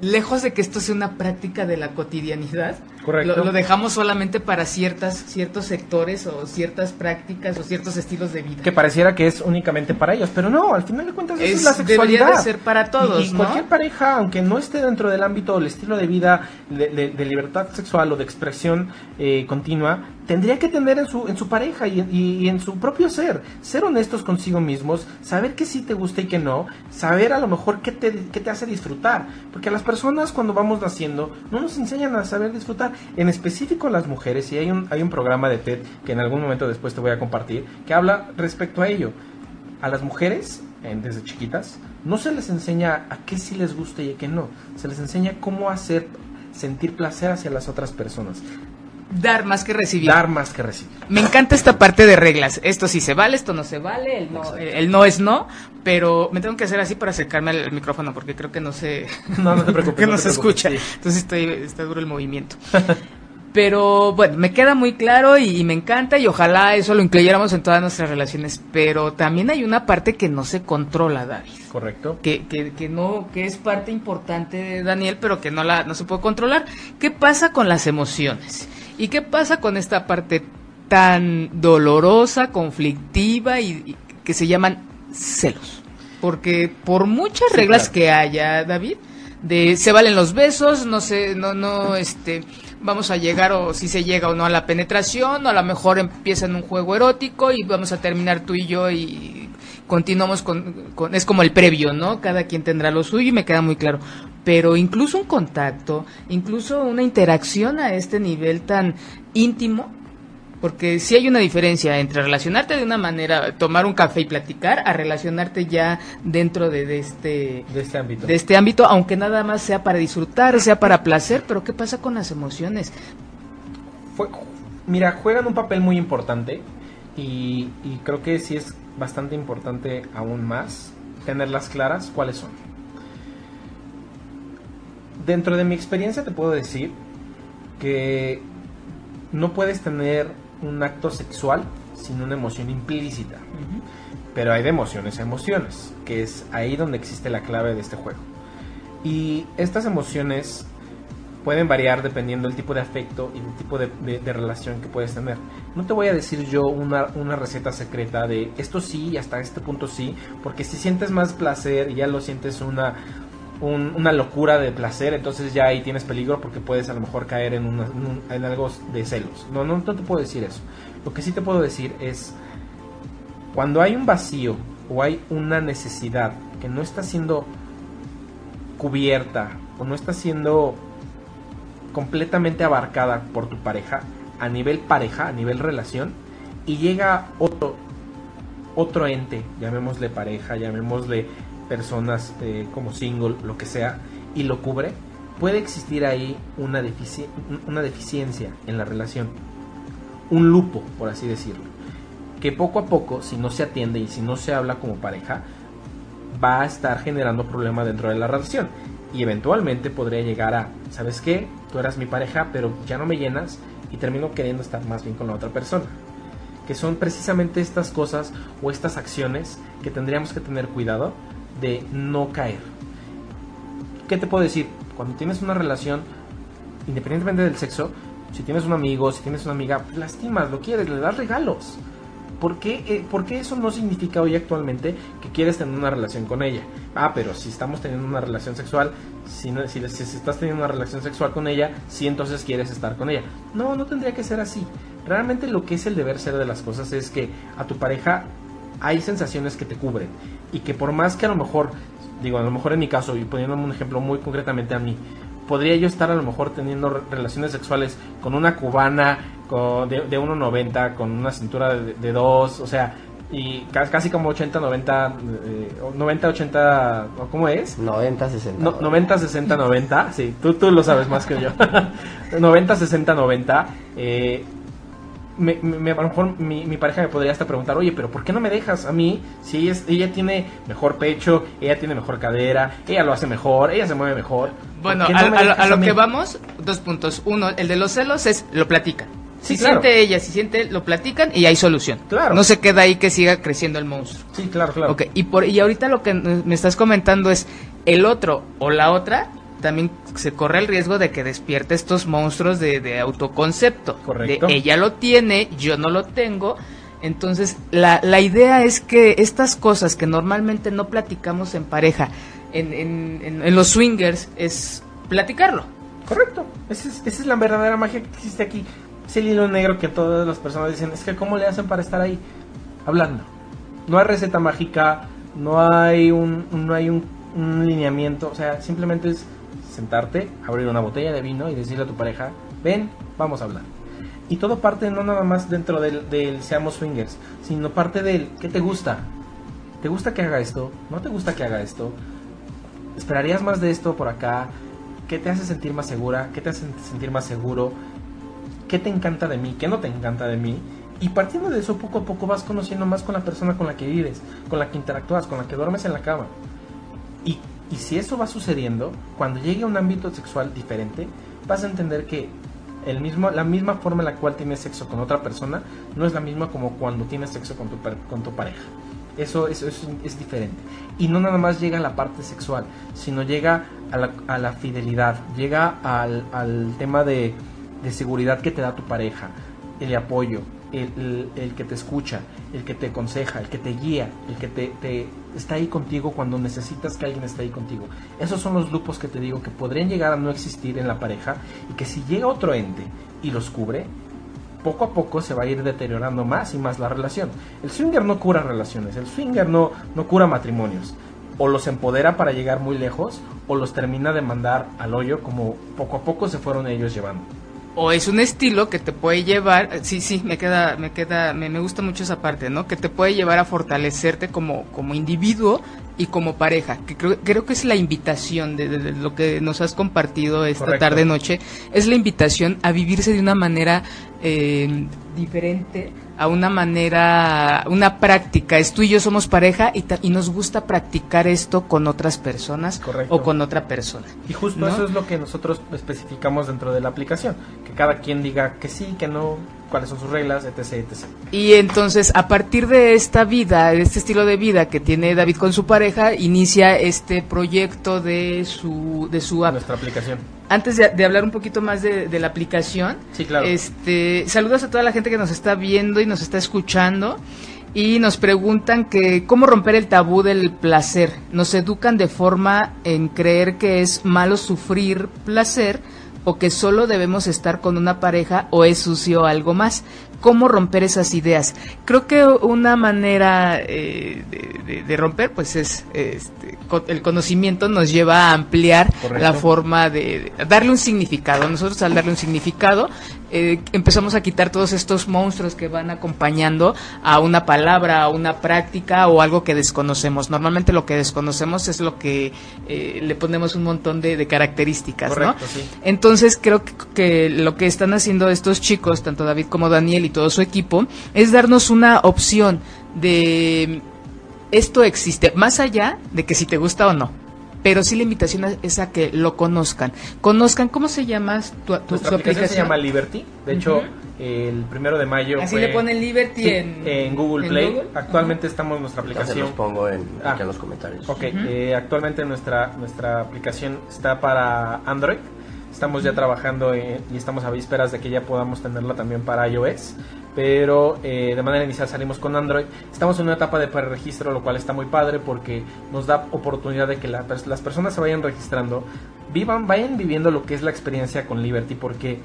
lejos de que esto sea una práctica de la cotidianidad Correcto. lo, lo dejamos solamente para ciertas ciertos sectores o ciertas prácticas o ciertos estilos de vida que pareciera que es únicamente para ellos, pero no, al final de cuentas es, Es- la debería sexualidad. de ser para todos, Y, y ¿no? cualquier pareja, aunque no esté dentro del ámbito del estilo de vida de, de- de libertad sexual o de expresión eh, continua, tendría que tener en su, en su pareja y, y- y en su propio ser, ser honestos consigo mismos, saber qué sí te gusta y qué no, saber a lo mejor qué te, qué te hace disfrutar, porque a las personas cuando vamos naciendo no nos enseñan a saber disfrutar, en específico las mujeres, y hay un, hay un programa de TED que en algún momento después te voy a compartir, que habla respecto a ello. A las mujeres, desde chiquitas, no se les enseña a qué sí les gusta y a qué no, se les enseña cómo hacer sentir placer hacia las otras personas, dar más que recibir dar más que recibir. Me encanta esta parte de reglas. Esto sí se vale, esto no se vale, el no, el, el no es no, pero me tengo que hacer así para acercarme al, al micrófono porque creo que no se, No, no te preocupes, que no, no te se preocupes, escucha. sí. Entonces estoy, está duro el movimiento. Pero bueno, me queda muy claro y, y me encanta y ojalá eso lo incluyéramos en todas nuestras relaciones. Pero también hay una parte que no se controla, David. Correcto. Que, que, que no, que es parte importante de Daniel, pero que no la, no se puede controlar. ¿Qué pasa con las emociones? ¿Y qué pasa con esta parte tan dolorosa, conflictiva y, y que se llaman celos? Porque por muchas Sí, reglas claro. que haya, David, de se valen los besos, no sé, no, no, este, vamos a llegar o si se llega o no a la penetración, o a lo mejor empieza en un juego erótico y vamos a terminar tú y yo y continuamos con, con- es como el previo, ¿no? Cada quien tendrá lo suyo y me queda muy claro. Pero incluso un contacto, incluso una interacción a este nivel tan íntimo, porque sí hay una diferencia entre relacionarte de una manera, tomar un café y platicar, a relacionarte ya dentro de, de este De este ámbito. de este ámbito, aunque nada más sea para disfrutar, sea para placer, pero ¿qué pasa con las emociones? Fue- mira, juegan un papel muy importante y, y creo que sí es bastante importante aún más tenerlas claras cuáles son. Dentro de mi experiencia te puedo decir que no puedes tener un acto sexual sin una emoción implícita. Pero hay de emociones a emociones, que es ahí donde existe la clave de este juego. Y estas emociones pueden variar dependiendo del tipo de afecto y el tipo de, relación que puedes tener. No te voy a decir yo una, una, receta secreta de esto sí y hasta este punto sí, porque si sientes más placer y ya lo sientes una, una locura de placer, entonces ya ahí tienes peligro porque puedes a lo mejor caer en, en algo de celos. No, no, no te puedo decir eso. Lo que sí te puedo decir es, cuando hay un vacío o hay una necesidad que no está siendo cubierta o no está siendo completamente abarcada por tu pareja, a nivel pareja, a nivel relación, y llega otro, otro ente, llamémosle pareja, llamémosle personas eh, como single, lo que sea, y lo cubre, puede existir ahí una, deficiencia en la relación, un lupo, por así decirlo, que poco a poco, si no se atiende y si no se habla como pareja, va a estar generando problemas dentro de la relación. Y eventualmente podría llegar a, ¿sabes qué? Tú eras mi pareja, pero ya no me llenas y termino queriendo estar más bien con la otra persona. Que son precisamente estas cosas o estas acciones que tendríamos que tener cuidado de no caer. ¿Qué te puedo decir? Cuando tienes una relación, independientemente del sexo, si tienes un amigo, si tienes una amiga, lastimas, lo quieres, le das regalos. ¿Por qué, eh, ¿Por qué, eso no significa hoy actualmente que quieres tener una relación con ella? Ah, pero si estamos teniendo una relación sexual, si, si, si, estás teniendo una relación sexual con ella, sí entonces quieres estar con ella. No, no tendría que ser así. Realmente lo que es el deber ser de las cosas es que a tu pareja hay sensaciones que te cubren y que por más que a lo mejor, digo, a lo mejor en mi caso, y poniéndome un ejemplo muy concretamente a mí, podría yo estar a lo mejor teniendo relaciones sexuales con una cubana con, de, de 1,90, con una cintura de 2, o sea, y casi como 80, 90, 90, 80, ¿cómo es? 90, 60. 90, 60, 90, sí, tú, tú lo sabes más que yo. 90, 60, 90. Eh, me, me, a lo mejor mi, mi, pareja me podría hasta preguntar, oye, pero ¿por qué no me dejas a mí? Si ella, ella tiene mejor pecho, ella tiene mejor cadera, ella lo hace mejor, ella se mueve mejor. Bueno, a, lo que vamos, dos puntos. Uno, el de los celos es lo platican. Si siente ella, si siente, lo platican y hay solución. Claro. No se queda ahí que siga creciendo el monstruo. Sí, claro, claro. Ok, y, por, y ahorita lo que me estás comentando es el otro o la otra también se corre el riesgo de que despierte estos monstruos de, autoconcepto. Correcto. De ella lo tiene, yo no lo tengo. Entonces, la, la idea es que estas cosas que normalmente no platicamos en pareja, en, en, en, los swingers, es platicarlo. Correcto. Esa es, esa es la verdadera magia que existe aquí. Es el hilo negro que todas las personas dicen, es que ¿cómo le hacen para estar ahí? Hablando. No hay receta mágica, no hay un, no hay un, un lineamiento, o sea, simplemente es sentarte, abrir una botella de vino y decirle a tu pareja, ven, vamos a hablar. Y todo parte no nada más dentro del, seamos swingers, sino parte del ¿qué te gusta? ¿Te gusta que haga esto? ¿No te gusta que haga esto? ¿Esperarías más de esto por acá? ¿Qué te hace sentir más segura? ¿Qué te hace sentir más seguro? ¿Qué te encanta de mí? ¿Qué no te encanta de mí? Y partiendo de eso, poco a poco vas conociendo más con la persona con la que vives, con la que interactúas, con la que duermes en la cama. Y y si eso va sucediendo, cuando llegue a un ámbito sexual diferente, vas a entender que el mismo, la misma forma en la cual tienes sexo con otra persona no es la misma como cuando tienes sexo con tu, con tu pareja. Eso, eso, es diferente. Y no nada más llega a la parte sexual, sino llega a la, a la fidelidad, llega al, al tema de, de seguridad que te da tu pareja, el apoyo, el, que te escucha, el que te aconseja, el que te guía, el que te, está ahí contigo cuando necesitas que alguien esté ahí contigo. Esos son los grupos que te digo que podrían llegar a no existir en la pareja y que si llega otro ente y los cubre, poco a poco se va a ir deteriorando más y más la relación. El swinger no cura relaciones, el swinger no, no cura matrimonios. O los empodera para llegar muy lejos o los termina de mandar al hoyo como poco a poco se fueron ellos llevando o es un estilo que te puede llevar, sí, sí, me queda, me queda, me, gusta mucho esa parte, ¿no? Que te puede llevar a fortalecerte como, como individuo y como pareja, que creo, creo que es la invitación de, lo que nos has compartido esta tarde noche, es la invitación a vivirse de una manera eh, diferente a una manera, una práctica. Es tú y yo somos pareja y, y nos gusta practicar esto con otras personas o con otra persona. Y justo eso es lo que nosotros especificamos dentro de la aplicación. Que cada quien diga que sí, que no, cuáles son sus reglas, etc, etc. Y entonces, a partir de esta vida, de este estilo de vida que tiene David con su pareja, inicia este proyecto de su, de su app. Nuestra aplicación. Antes de, de hablar un poquito más de, de la aplicación, Sí, claro. este, saludos a toda la gente que nos está viendo y nos está escuchando. Y nos preguntan que cómo romper el tabú del placer. Nos educan de forma en creer que es malo sufrir placer o que solo debemos estar con una pareja o es sucio algo más. ¿Cómo romper esas ideas? Creo que una manera eh, de, de- de romper, pues es este, el conocimiento nos lleva a ampliar Correcto. la forma de, de darle un significado. Nosotros al darle un significado eh, empezamos a quitar todos estos monstruos que van acompañando a una palabra, a una práctica o algo que desconocemos. Normalmente lo que desconocemos es lo que eh, le ponemos un montón de, de características, Correcto, ¿no? sí. Entonces creo que, que lo que están haciendo estos chicos, tanto David como Daniel y todo su equipo, es darnos una opción de esto existe, más allá de que si te gusta o no. Pero sí la invitación es- a que lo conozcan. Conozcan, ¿cómo se llama tu, tu- Nuestra su aplicación, se llama Liberty. De hecho, el primero de mayo Así fue- le ponen Liberty Sí, en, en Google en Play. Google. Actualmente estamos en nuestra Entonces aplicación. los pongo en, Ah. aquí en los comentarios. Ok, eh, actualmente nuestra, nuestra aplicación está para Android. Estamos ya trabajando en- y estamos a vísperas de que ya podamos tenerla también para iOS. Pero eh, de manera inicial salimos con Android. Estamos en una etapa de preregistro, lo cual está muy padre porque nos da oportunidad de que la las personas se vayan registrando, vivan, vayan viviendo lo que es la experiencia con Liberty. Porque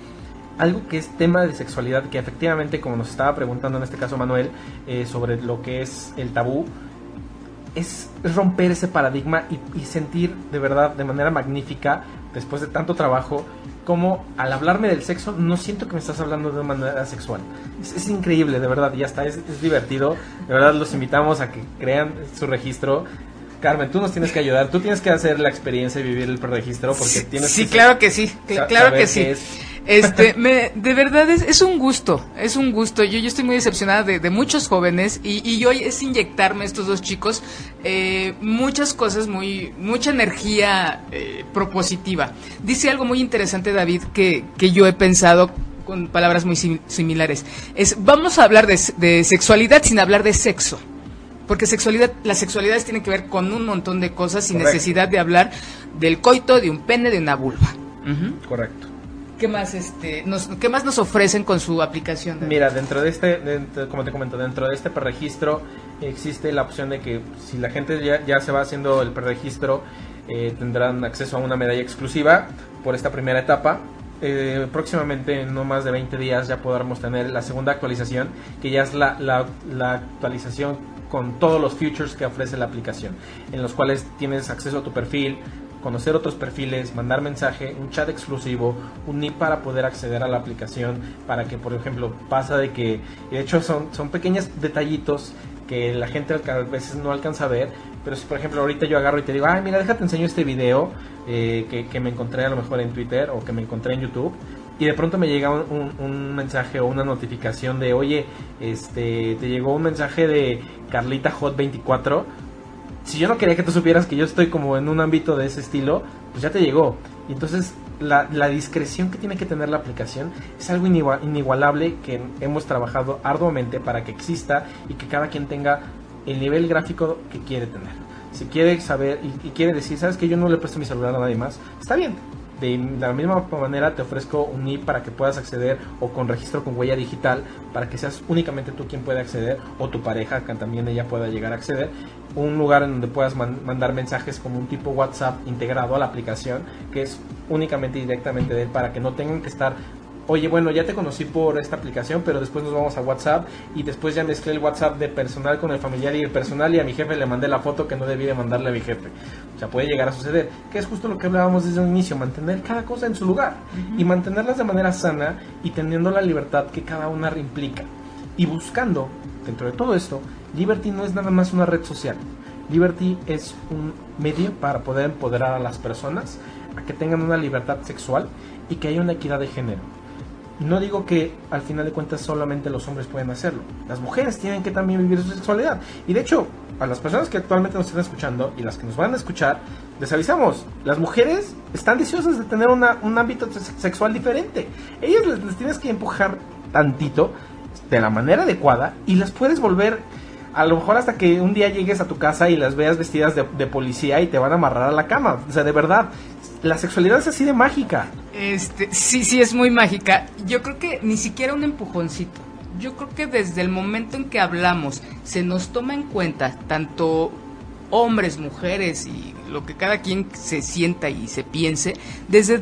algo que es tema de sexualidad, que efectivamente, como nos estaba preguntando en este caso Manuel, eh, sobre lo que es el tabú, es romper ese paradigma y sentir de verdad de manera magnífica, después de tanto trabajo, como al hablarme del sexo no siento que me estás hablando de una manera sexual. Es, es increíble, de verdad, y hasta es, es divertido. De verdad los invitamos a que crean su registro. Carmen, tú nos tienes que ayudar, tú tienes que hacer la experiencia y vivir el preregistro porque tienes sí, que claro que sí, claro que sí. Este, me, de verdad es, es un gusto, es un gusto. Yo, yo estoy muy decepcionada de, de muchos jóvenes y, y hoy es inyectarme a estos dos chicos eh, muchas cosas, muy, mucha energía eh, propositiva. Dice algo muy interesante David que, que yo he pensado con palabras muy sim- similares. Es, vamos a hablar de, de sexualidad sin hablar de sexo. Porque sexualidad, las sexualidades tienen que ver con un montón de cosas sin Correcto. necesidad de hablar del coito, de un pene, de una vulva. Correcto. ¿Qué más, este, nos, ¿Qué más nos ofrecen con su aplicación? David? Mira, dentro de este, dentro- como te comento, dentro de este preregistro existe la opción de que si la gente ya, ya se va haciendo el preregistro, eh, tendrán acceso a una medalla exclusiva por esta primera etapa. Eh, próximamente, en no más de 20 días, ya podremos tener la segunda actualización, que ya es la, la- la actualización con todos los features que ofrece la aplicación, en los cuales tienes acceso a tu perfil, conocer otros perfiles, mandar mensaje, un chat exclusivo, un NIP para poder acceder a la aplicación, para que, por ejemplo, pasa de que, de hecho son, son pequeños detallitos que la gente a veces no alcanza a ver, pero si por ejemplo ahorita yo agarro y te digo, ay mira, déjate enseño este video eh, que, que me encontré a lo mejor en Twitter o que me encontré en YouTube, y de pronto me llega un, un- un mensaje o una notificación de, oye, este, te llegó un mensaje de Carlita Hot 24, si yo no quería que tú supieras que yo estoy como en un ámbito de ese estilo, pues ya te llegó. Y entonces la, discreción que tiene que tener la aplicación es algo inigua- inigualable que hemos trabajado arduamente para que exista y que cada quien tenga el nivel gráfico que quiere tener. Si quiere saber y, y quiere decir, sabes que yo no le presto mi celular a nadie más, está bien. De la misma manera te ofrezco un NIP para que puedas acceder o con registro con huella digital para que seas únicamente tú quien pueda acceder o tu pareja que también ella pueda llegar a acceder. Un lugar en donde puedas man- mandar mensajes como un tipo WhatsApp integrado a la aplicación que es únicamente y directamente de él para que no tengan que estar Oye, bueno, ya te conocí por esta aplicación, pero después nos vamos a WhatsApp y después ya mezclé el WhatsApp de personal con el familiar y el personal y a mi jefe le mandé la foto que no debí de mandarle a mi jefe. O sea, puede llegar a suceder, que es justo lo que hablábamos desde un inicio, mantener cada cosa en su lugar y mantenerlas de manera sana y teniendo la libertad que cada una implica. Y buscando, dentro de todo esto, Liberty no es nada más una red social. Liberty es un medio para poder empoderar a las personas a que tengan una libertad sexual y que haya una equidad de género. No digo que al final de cuentas solamente los hombres pueden hacerlo. Las mujeres tienen que también vivir su sexualidad. Y de hecho, a las personas que actualmente nos están escuchando y las que nos van a escuchar, les avisamos, las mujeres están deseosas de tener una- un ámbito sex- sexual diferente. Ellas les, les tienes que empujar tantito de la manera adecuada y las puedes volver a lo mejor hasta que un día llegues a tu casa y las veas vestidas de, de policía y te van a amarrar a la cama. O sea, de verdad, la sexualidad es así de mágica. Este, sí, sí, es muy mágica. Yo creo que ni siquiera un empujoncito. Yo creo que desde el momento en que hablamos se nos toma en cuenta tanto hombres, mujeres y lo que cada quien se sienta y se piense, desde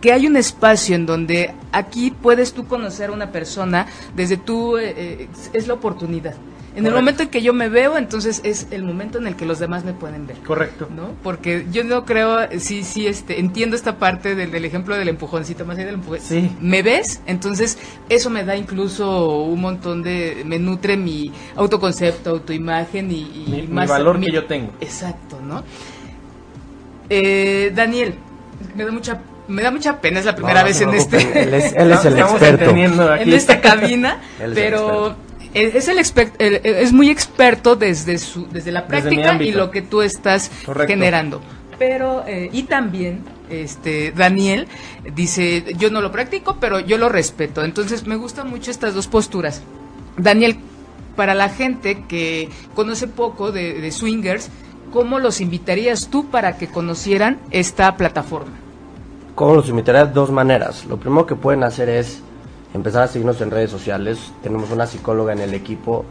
que hay un espacio en donde aquí puedes tú conocer a una persona, desde tú eh, eh, es la oportunidad. En el momento en que yo me veo, entonces es el momento en el que los demás me pueden ver. Correcto. ¿No? Porque yo no creo, sí, sí, este, entiendo esta parte del, del ejemplo del empujoncito, más allá del empujoncito. Sí. ¿Me ves? Entonces, eso me da incluso un montón de, me nutre mi autoconcepto, autoimagen y, y Mi- mi más. valor que yo tengo. Exacto, ¿no? Eh, Daniel, me da mucha, me da mucha pena, es la primera No, no vez en este. Él es, él es el experto. aquí. en esta cabina, pero es, el es muy experto desde su desde la Desde práctica y lo que tú estás Correcto. generando. Pero eh, y también este Daniel dice, yo no lo practico, pero yo lo respeto. Entonces, me gustan mucho estas dos posturas. Daniel, para la gente que conoce poco de, de swingers, ¿cómo los invitarías tú para que conocieran esta plataforma? ¿Cómo los invitaría? Dos maneras. Lo primero que pueden hacer es empezar a seguirnos en redes sociales. Tenemos una psicóloga en el equipo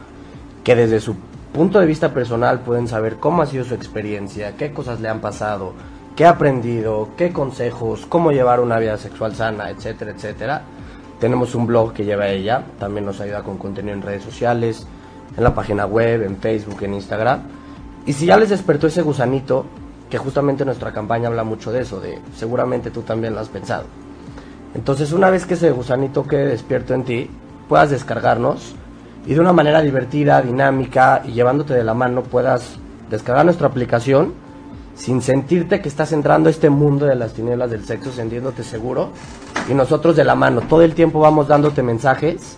que desde su punto de vista personal pueden saber cómo ha sido su experiencia, qué cosas le han pasado, qué ha aprendido, qué consejos, cómo llevar una vida sexual sana, etcétera, etcétera. Tenemos un blog que lleva ella, también nos ayuda con contenido en redes sociales, en la página web, en Facebook, en Instagram. Y si ya les despertó ese gusanito, que justamente nuestra campaña habla mucho de eso, de seguramente tú también lo has pensado. Entonces, una vez que ese gusanito quede despierto en ti, puedas descargarnos y de una manera divertida, dinámica y llevándote de la mano puedas descargar nuestra aplicación sin sentirte que estás entrando a este mundo de las tinieblas del sexo, sintiéndote seguro y nosotros de la mano. Todo el tiempo vamos dándote mensajes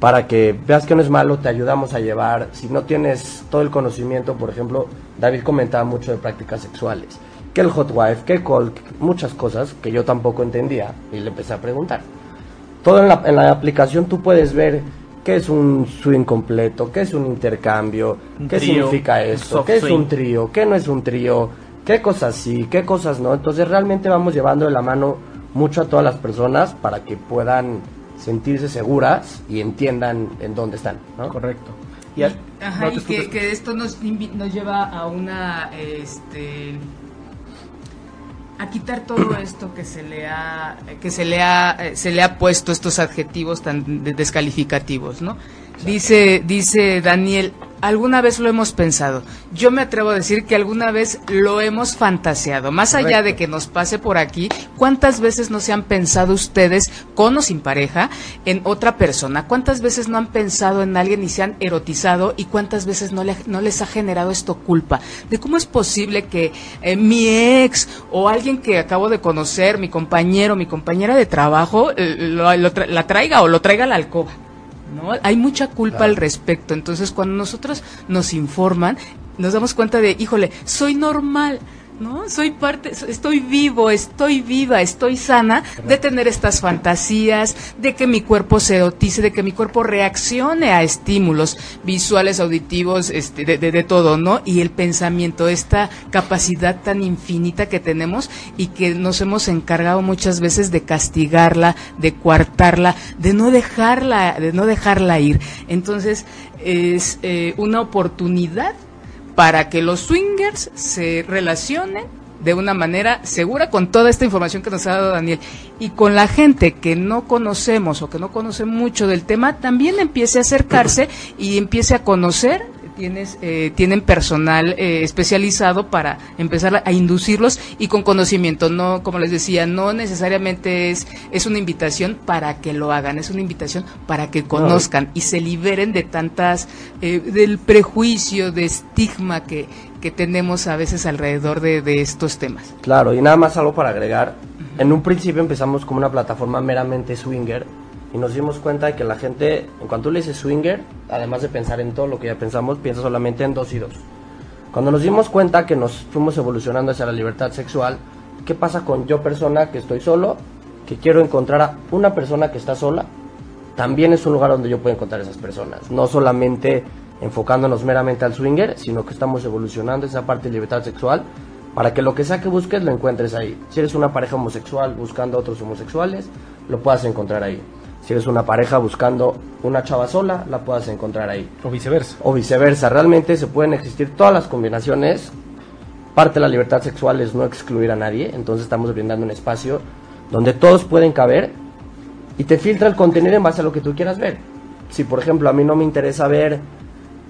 para que veas que no es malo, te ayudamos a llevar. Si no tienes todo el conocimiento, por ejemplo, David comentaba mucho de prácticas sexuales, que el hot wife, que call, muchas cosas que yo tampoco entendía y le empecé a preguntar. Todo en la, en la aplicación tú puedes ver qué es un swing completo, qué es un intercambio, Un qué trío, significa esto, qué es un trío, qué no es un trío, qué cosas sí, qué cosas no. Entonces realmente vamos llevando de la mano mucho a todas las personas para que puedan sentirse seguras y entiendan en dónde están. ¿no? Correcto. Y, al- ajá, no te y que, esto nos, nos lleva a una, este, a quitar todo esto que se le ha, que se le ha, eh, se le ha puesto estos adjetivos tan de- descalificativos, ¿no? Dice, dice Daniel, alguna vez lo hemos pensado. Yo me atrevo a decir que alguna vez lo hemos fantaseado. Más allá de que nos pase por aquí, ¿cuántas veces no se han pensado ustedes, con o sin pareja, en otra persona? ¿Cuántas veces no han pensado en alguien y se han erotizado? ¿Y cuántas veces no, le- no les ha generado esto culpa? De cómo es posible que eh, mi ex o alguien que acabo de conocer, mi compañero, mi compañera de trabajo, eh, lo- lo tra- la traiga o lo traiga a la alcoba. ¿No? Hay mucha culpa Claro. al respecto. Entonces, cuando nosotros nos informan, nos damos cuenta de, híjole, soy normal. ¿No? Soy parte, estoy vivo, estoy viva, estoy sana de tener estas fantasías, de que mi cuerpo se erotice, de que mi cuerpo reaccione a estímulos visuales, auditivos, este, de, de- de todo, ¿no? Y el pensamiento, esta capacidad tan infinita que tenemos y que nos hemos encargado muchas veces de castigarla, de coartarla, de no dejarla, de no dejarla ir. Entonces, es eh, una oportunidad para que los swingers se relacionen de una manera segura con toda esta información que nos ha dado Daniel. Y con la gente que no conocemos o que no conoce mucho del tema también empiece a acercarse y empiece a conocer tienes eh, tienen personal eh, especializado para empezar a, inducirlos y con conocimiento. No como les decía no necesariamente es es una invitación para que lo hagan es una invitación para que conozcan y se liberen de tantas eh, del prejuicio de estigma que que tenemos a veces alrededor de, de estos temas. Claro, y nada más algo para agregar. En un principio empezamos como una plataforma meramente swinger y nos dimos cuenta de que la gente, en cuanto le dices swinger, además de pensar en todo lo que ya pensamos, piensa solamente en dos y dos. Cuando nos dimos cuenta que nos fuimos evolucionando hacia la libertad sexual, ¿qué pasa con yo persona que estoy solo, que quiero encontrar a una persona que está sola también es un lugar donde yo puedo encontrar esas personas. No solamente enfocándonos meramente al swinger, sino que estamos evolucionando esa parte de libertad sexual para que lo que sea que busques lo encuentres ahí. Si eres una pareja homosexual buscando a otros homosexuales, lo puedas encontrar ahí. Si eres una pareja buscando una chava sola, la puedas encontrar ahí. O viceversa. O viceversa. Realmente se pueden existir todas las combinaciones. Parte de la libertad sexual es no excluir a nadie. Entonces estamos brindando un espacio donde todos pueden caber y te filtra el contenido en base a lo que tú quieras ver. Si por ejemplo a mí no me interesa ver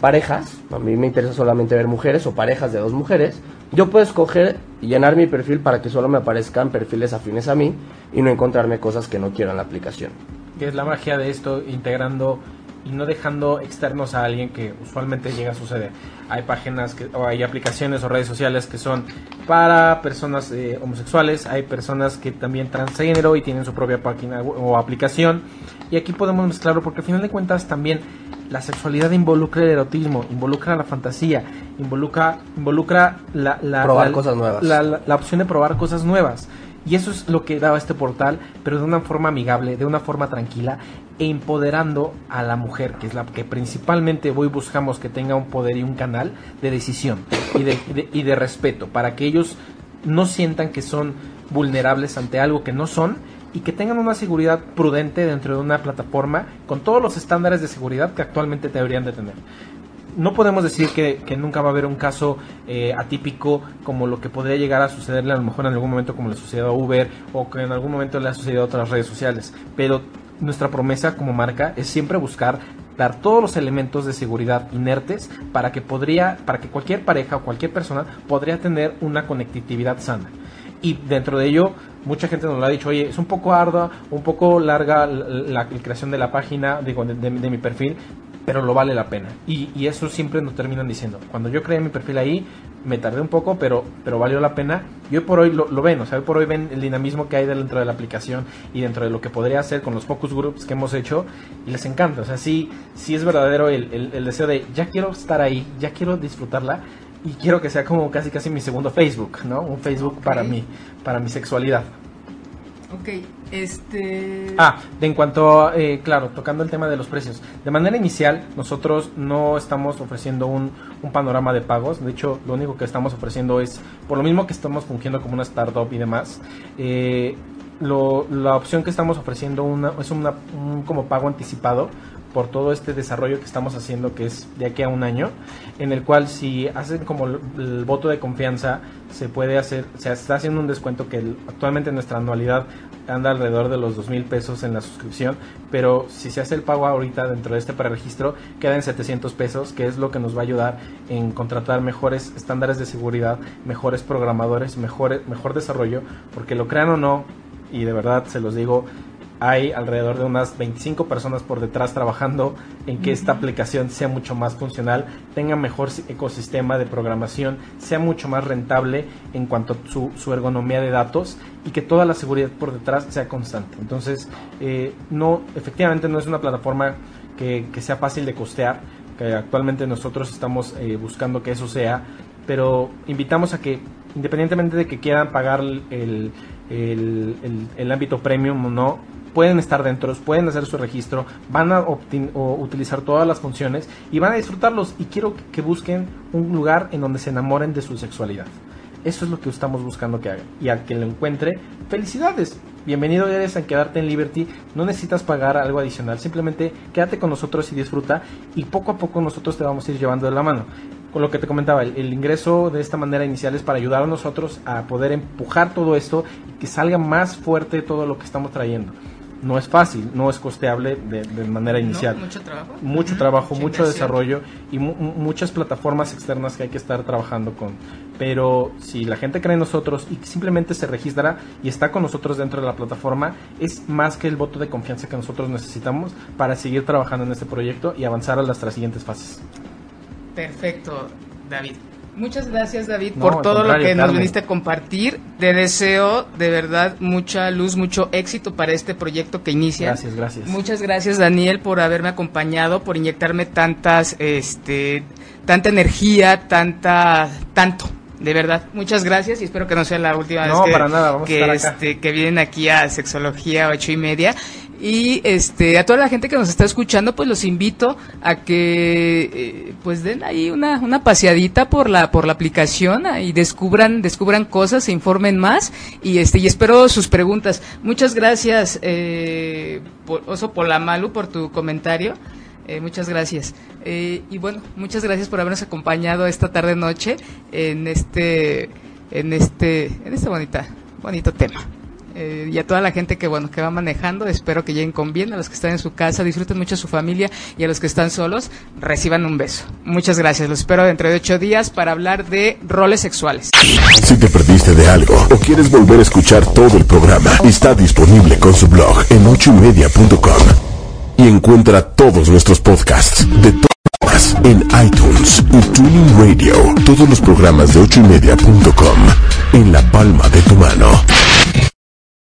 parejas, a mí me interesa solamente ver mujeres o parejas de dos mujeres, yo puedo escoger y llenar mi perfil para que solo me aparezcan perfiles afines a mí y no encontrarme cosas que no quiero en la aplicación. Que es la magia de esto, integrando y no dejando externos a alguien que usualmente llega a suceder. Hay páginas que, o hay aplicaciones o redes sociales que son para personas eh, homosexuales, hay personas que también transgénero y tienen su propia página o aplicación. Y aquí podemos mezclarlo porque al final de cuentas también la sexualidad involucra el erotismo, involucra la fantasía, involucra, involucra la, la, probar cosas nuevas. La, la, opción de probar cosas nuevas. Y eso es lo que daba este portal, pero de una forma amigable, de una forma tranquila e empoderando a la mujer, que es la que principalmente hoy buscamos que tenga un poder y un canal de decisión y de, de, y de respeto, para que ellos no sientan que son vulnerables ante algo que no son y que tengan una seguridad prudente dentro de una plataforma con todos los estándares de seguridad que actualmente deberían de tener. No podemos decir que, nunca va a haber un caso eh, atípico como lo que podría llegar a sucederle a lo mejor en algún momento como le sucedió a Uber o que en algún momento le ha sucedido a otras redes sociales. Pero nuestra promesa como marca es siempre buscar dar todos los elementos de seguridad inertes para que podría, para que cualquier pareja o cualquier persona podría tener una conectividad sana. Y dentro de ello, mucha gente nos lo ha dicho, oye, es un poco ardua, un poco larga la, creación de la página, digo, de, mi perfil, pero lo vale la pena. Y, y, eso siempre nos terminan diciendo. Cuando yo creé mi perfil ahí, me tardé un poco, pero, pero valió la pena. Y hoy por hoy lo, lo, ven, o sea, hoy por hoy ven el dinamismo que hay dentro de la aplicación y dentro de lo que podría hacer con los focus groups que hemos hecho, y les encanta. O sea, sí, sí es verdadero el, el, el deseo de, ya quiero estar ahí, ya quiero disfrutarla y quiero que sea como casi casi mi segundo Facebook, ¿no? Un Facebook okay. para mí, para mi sexualidad. Ok, este... Ah, de en cuanto, eh, claro, tocando el tema de los precios. De manera inicial, nosotros no estamos ofreciendo un, un, panorama de pagos. De hecho, lo único que estamos ofreciendo es, por lo mismo que estamos fungiendo como una startup y demás, eh, lo, la opción que estamos ofreciendo una, es una, un como pago anticipado por todo este desarrollo que estamos haciendo, que es de aquí a un año, en el cual si hacen como el, el voto de confianza, se puede hacer, se está haciendo un descuento que el, actualmente nuestra anualidad anda alrededor de los dos mil pesos en la suscripción, pero si se hace el pago ahorita dentro de este preregistro, queda en 700 pesos, que es lo que nos va a ayudar en contratar mejores estándares de seguridad, mejores programadores, mejor, mejor desarrollo, porque lo crean o no, y de verdad se los digo, hay alrededor de unas 25 personas por detrás trabajando en que esta aplicación sea mucho más funcional, tenga mejor ecosistema de programación, sea mucho más rentable en cuanto a su, su ergonomía de datos y que toda la seguridad por detrás sea constante. Entonces, eh, no, efectivamente no es una plataforma que, que, sea fácil de costear, que actualmente nosotros estamos eh, buscando que eso sea, pero invitamos a que, independientemente de que quieran pagar el, el, el, el ámbito premium o no, pueden estar dentro, pueden hacer su registro, van a utilizar todas las funciones y van a disfrutarlos. Y quiero que busquen un lugar en donde se enamoren de su sexualidad. Eso es lo que estamos buscando que hagan. Y al que lo encuentre, felicidades. Bienvenido eres a quedarte en Liberty. No necesitas pagar algo adicional. Simplemente quédate con nosotros y disfruta. Y poco a poco nosotros te vamos a ir llevando de la mano. Con lo que te comentaba, el, el ingreso de esta manera inicial es para ayudar a nosotros a poder empujar todo esto y que salga más fuerte todo lo que estamos trayendo no es fácil, no es costeable de, de manera inicial. No, mucho trabajo. Mucho trabajo, mucho desarrollo y mu muchas plataformas externas que hay que estar trabajando con. Pero si la gente cree en nosotros y simplemente se registra y está con nosotros dentro de la plataforma, es más que el voto de confianza que nosotros necesitamos para seguir trabajando en este proyecto y avanzar a las siguientes fases. Perfecto, David. Muchas gracias David no, por todo lo que nos viniste a compartir. Te deseo de verdad mucha luz, mucho éxito para este proyecto que inicia. Gracias, gracias. Muchas gracias Daniel por haberme acompañado, por inyectarme tantas, este, tanta energía, tanta, tanto. De verdad, muchas gracias y espero que no sea la última no, vez que, para nada. Vamos que, a estar acá. Este, que vienen aquí a Sexología ocho y media. Y este, a toda la gente que nos está escuchando, pues los invito a que eh, pues den ahí una, una paseadita por la, por la aplicación y descubran, descubran cosas, se informen más y este, y espero sus preguntas. Muchas gracias, eh, por, Oso Polamalu, por tu comentario. Eh, muchas gracias. Eh, y bueno, muchas gracias por habernos acompañado esta tarde noche en este, en este, en este bonita, bonito tema. Eh, y a toda la gente que bueno que va manejando espero que lleguen con bien a los que están en su casa disfruten mucho a su familia y a los que están solos reciban un beso muchas gracias los espero dentro de ocho días para hablar de roles sexuales Si te perdiste de algo o quieres volver a escuchar todo el programa, está disponible con su blog en ochoymedia.com y encuentra todos nuestros podcasts de todas en iTunes y Tuning Radio. Todos los programas de ochoymedia.com en la palma de tu mano.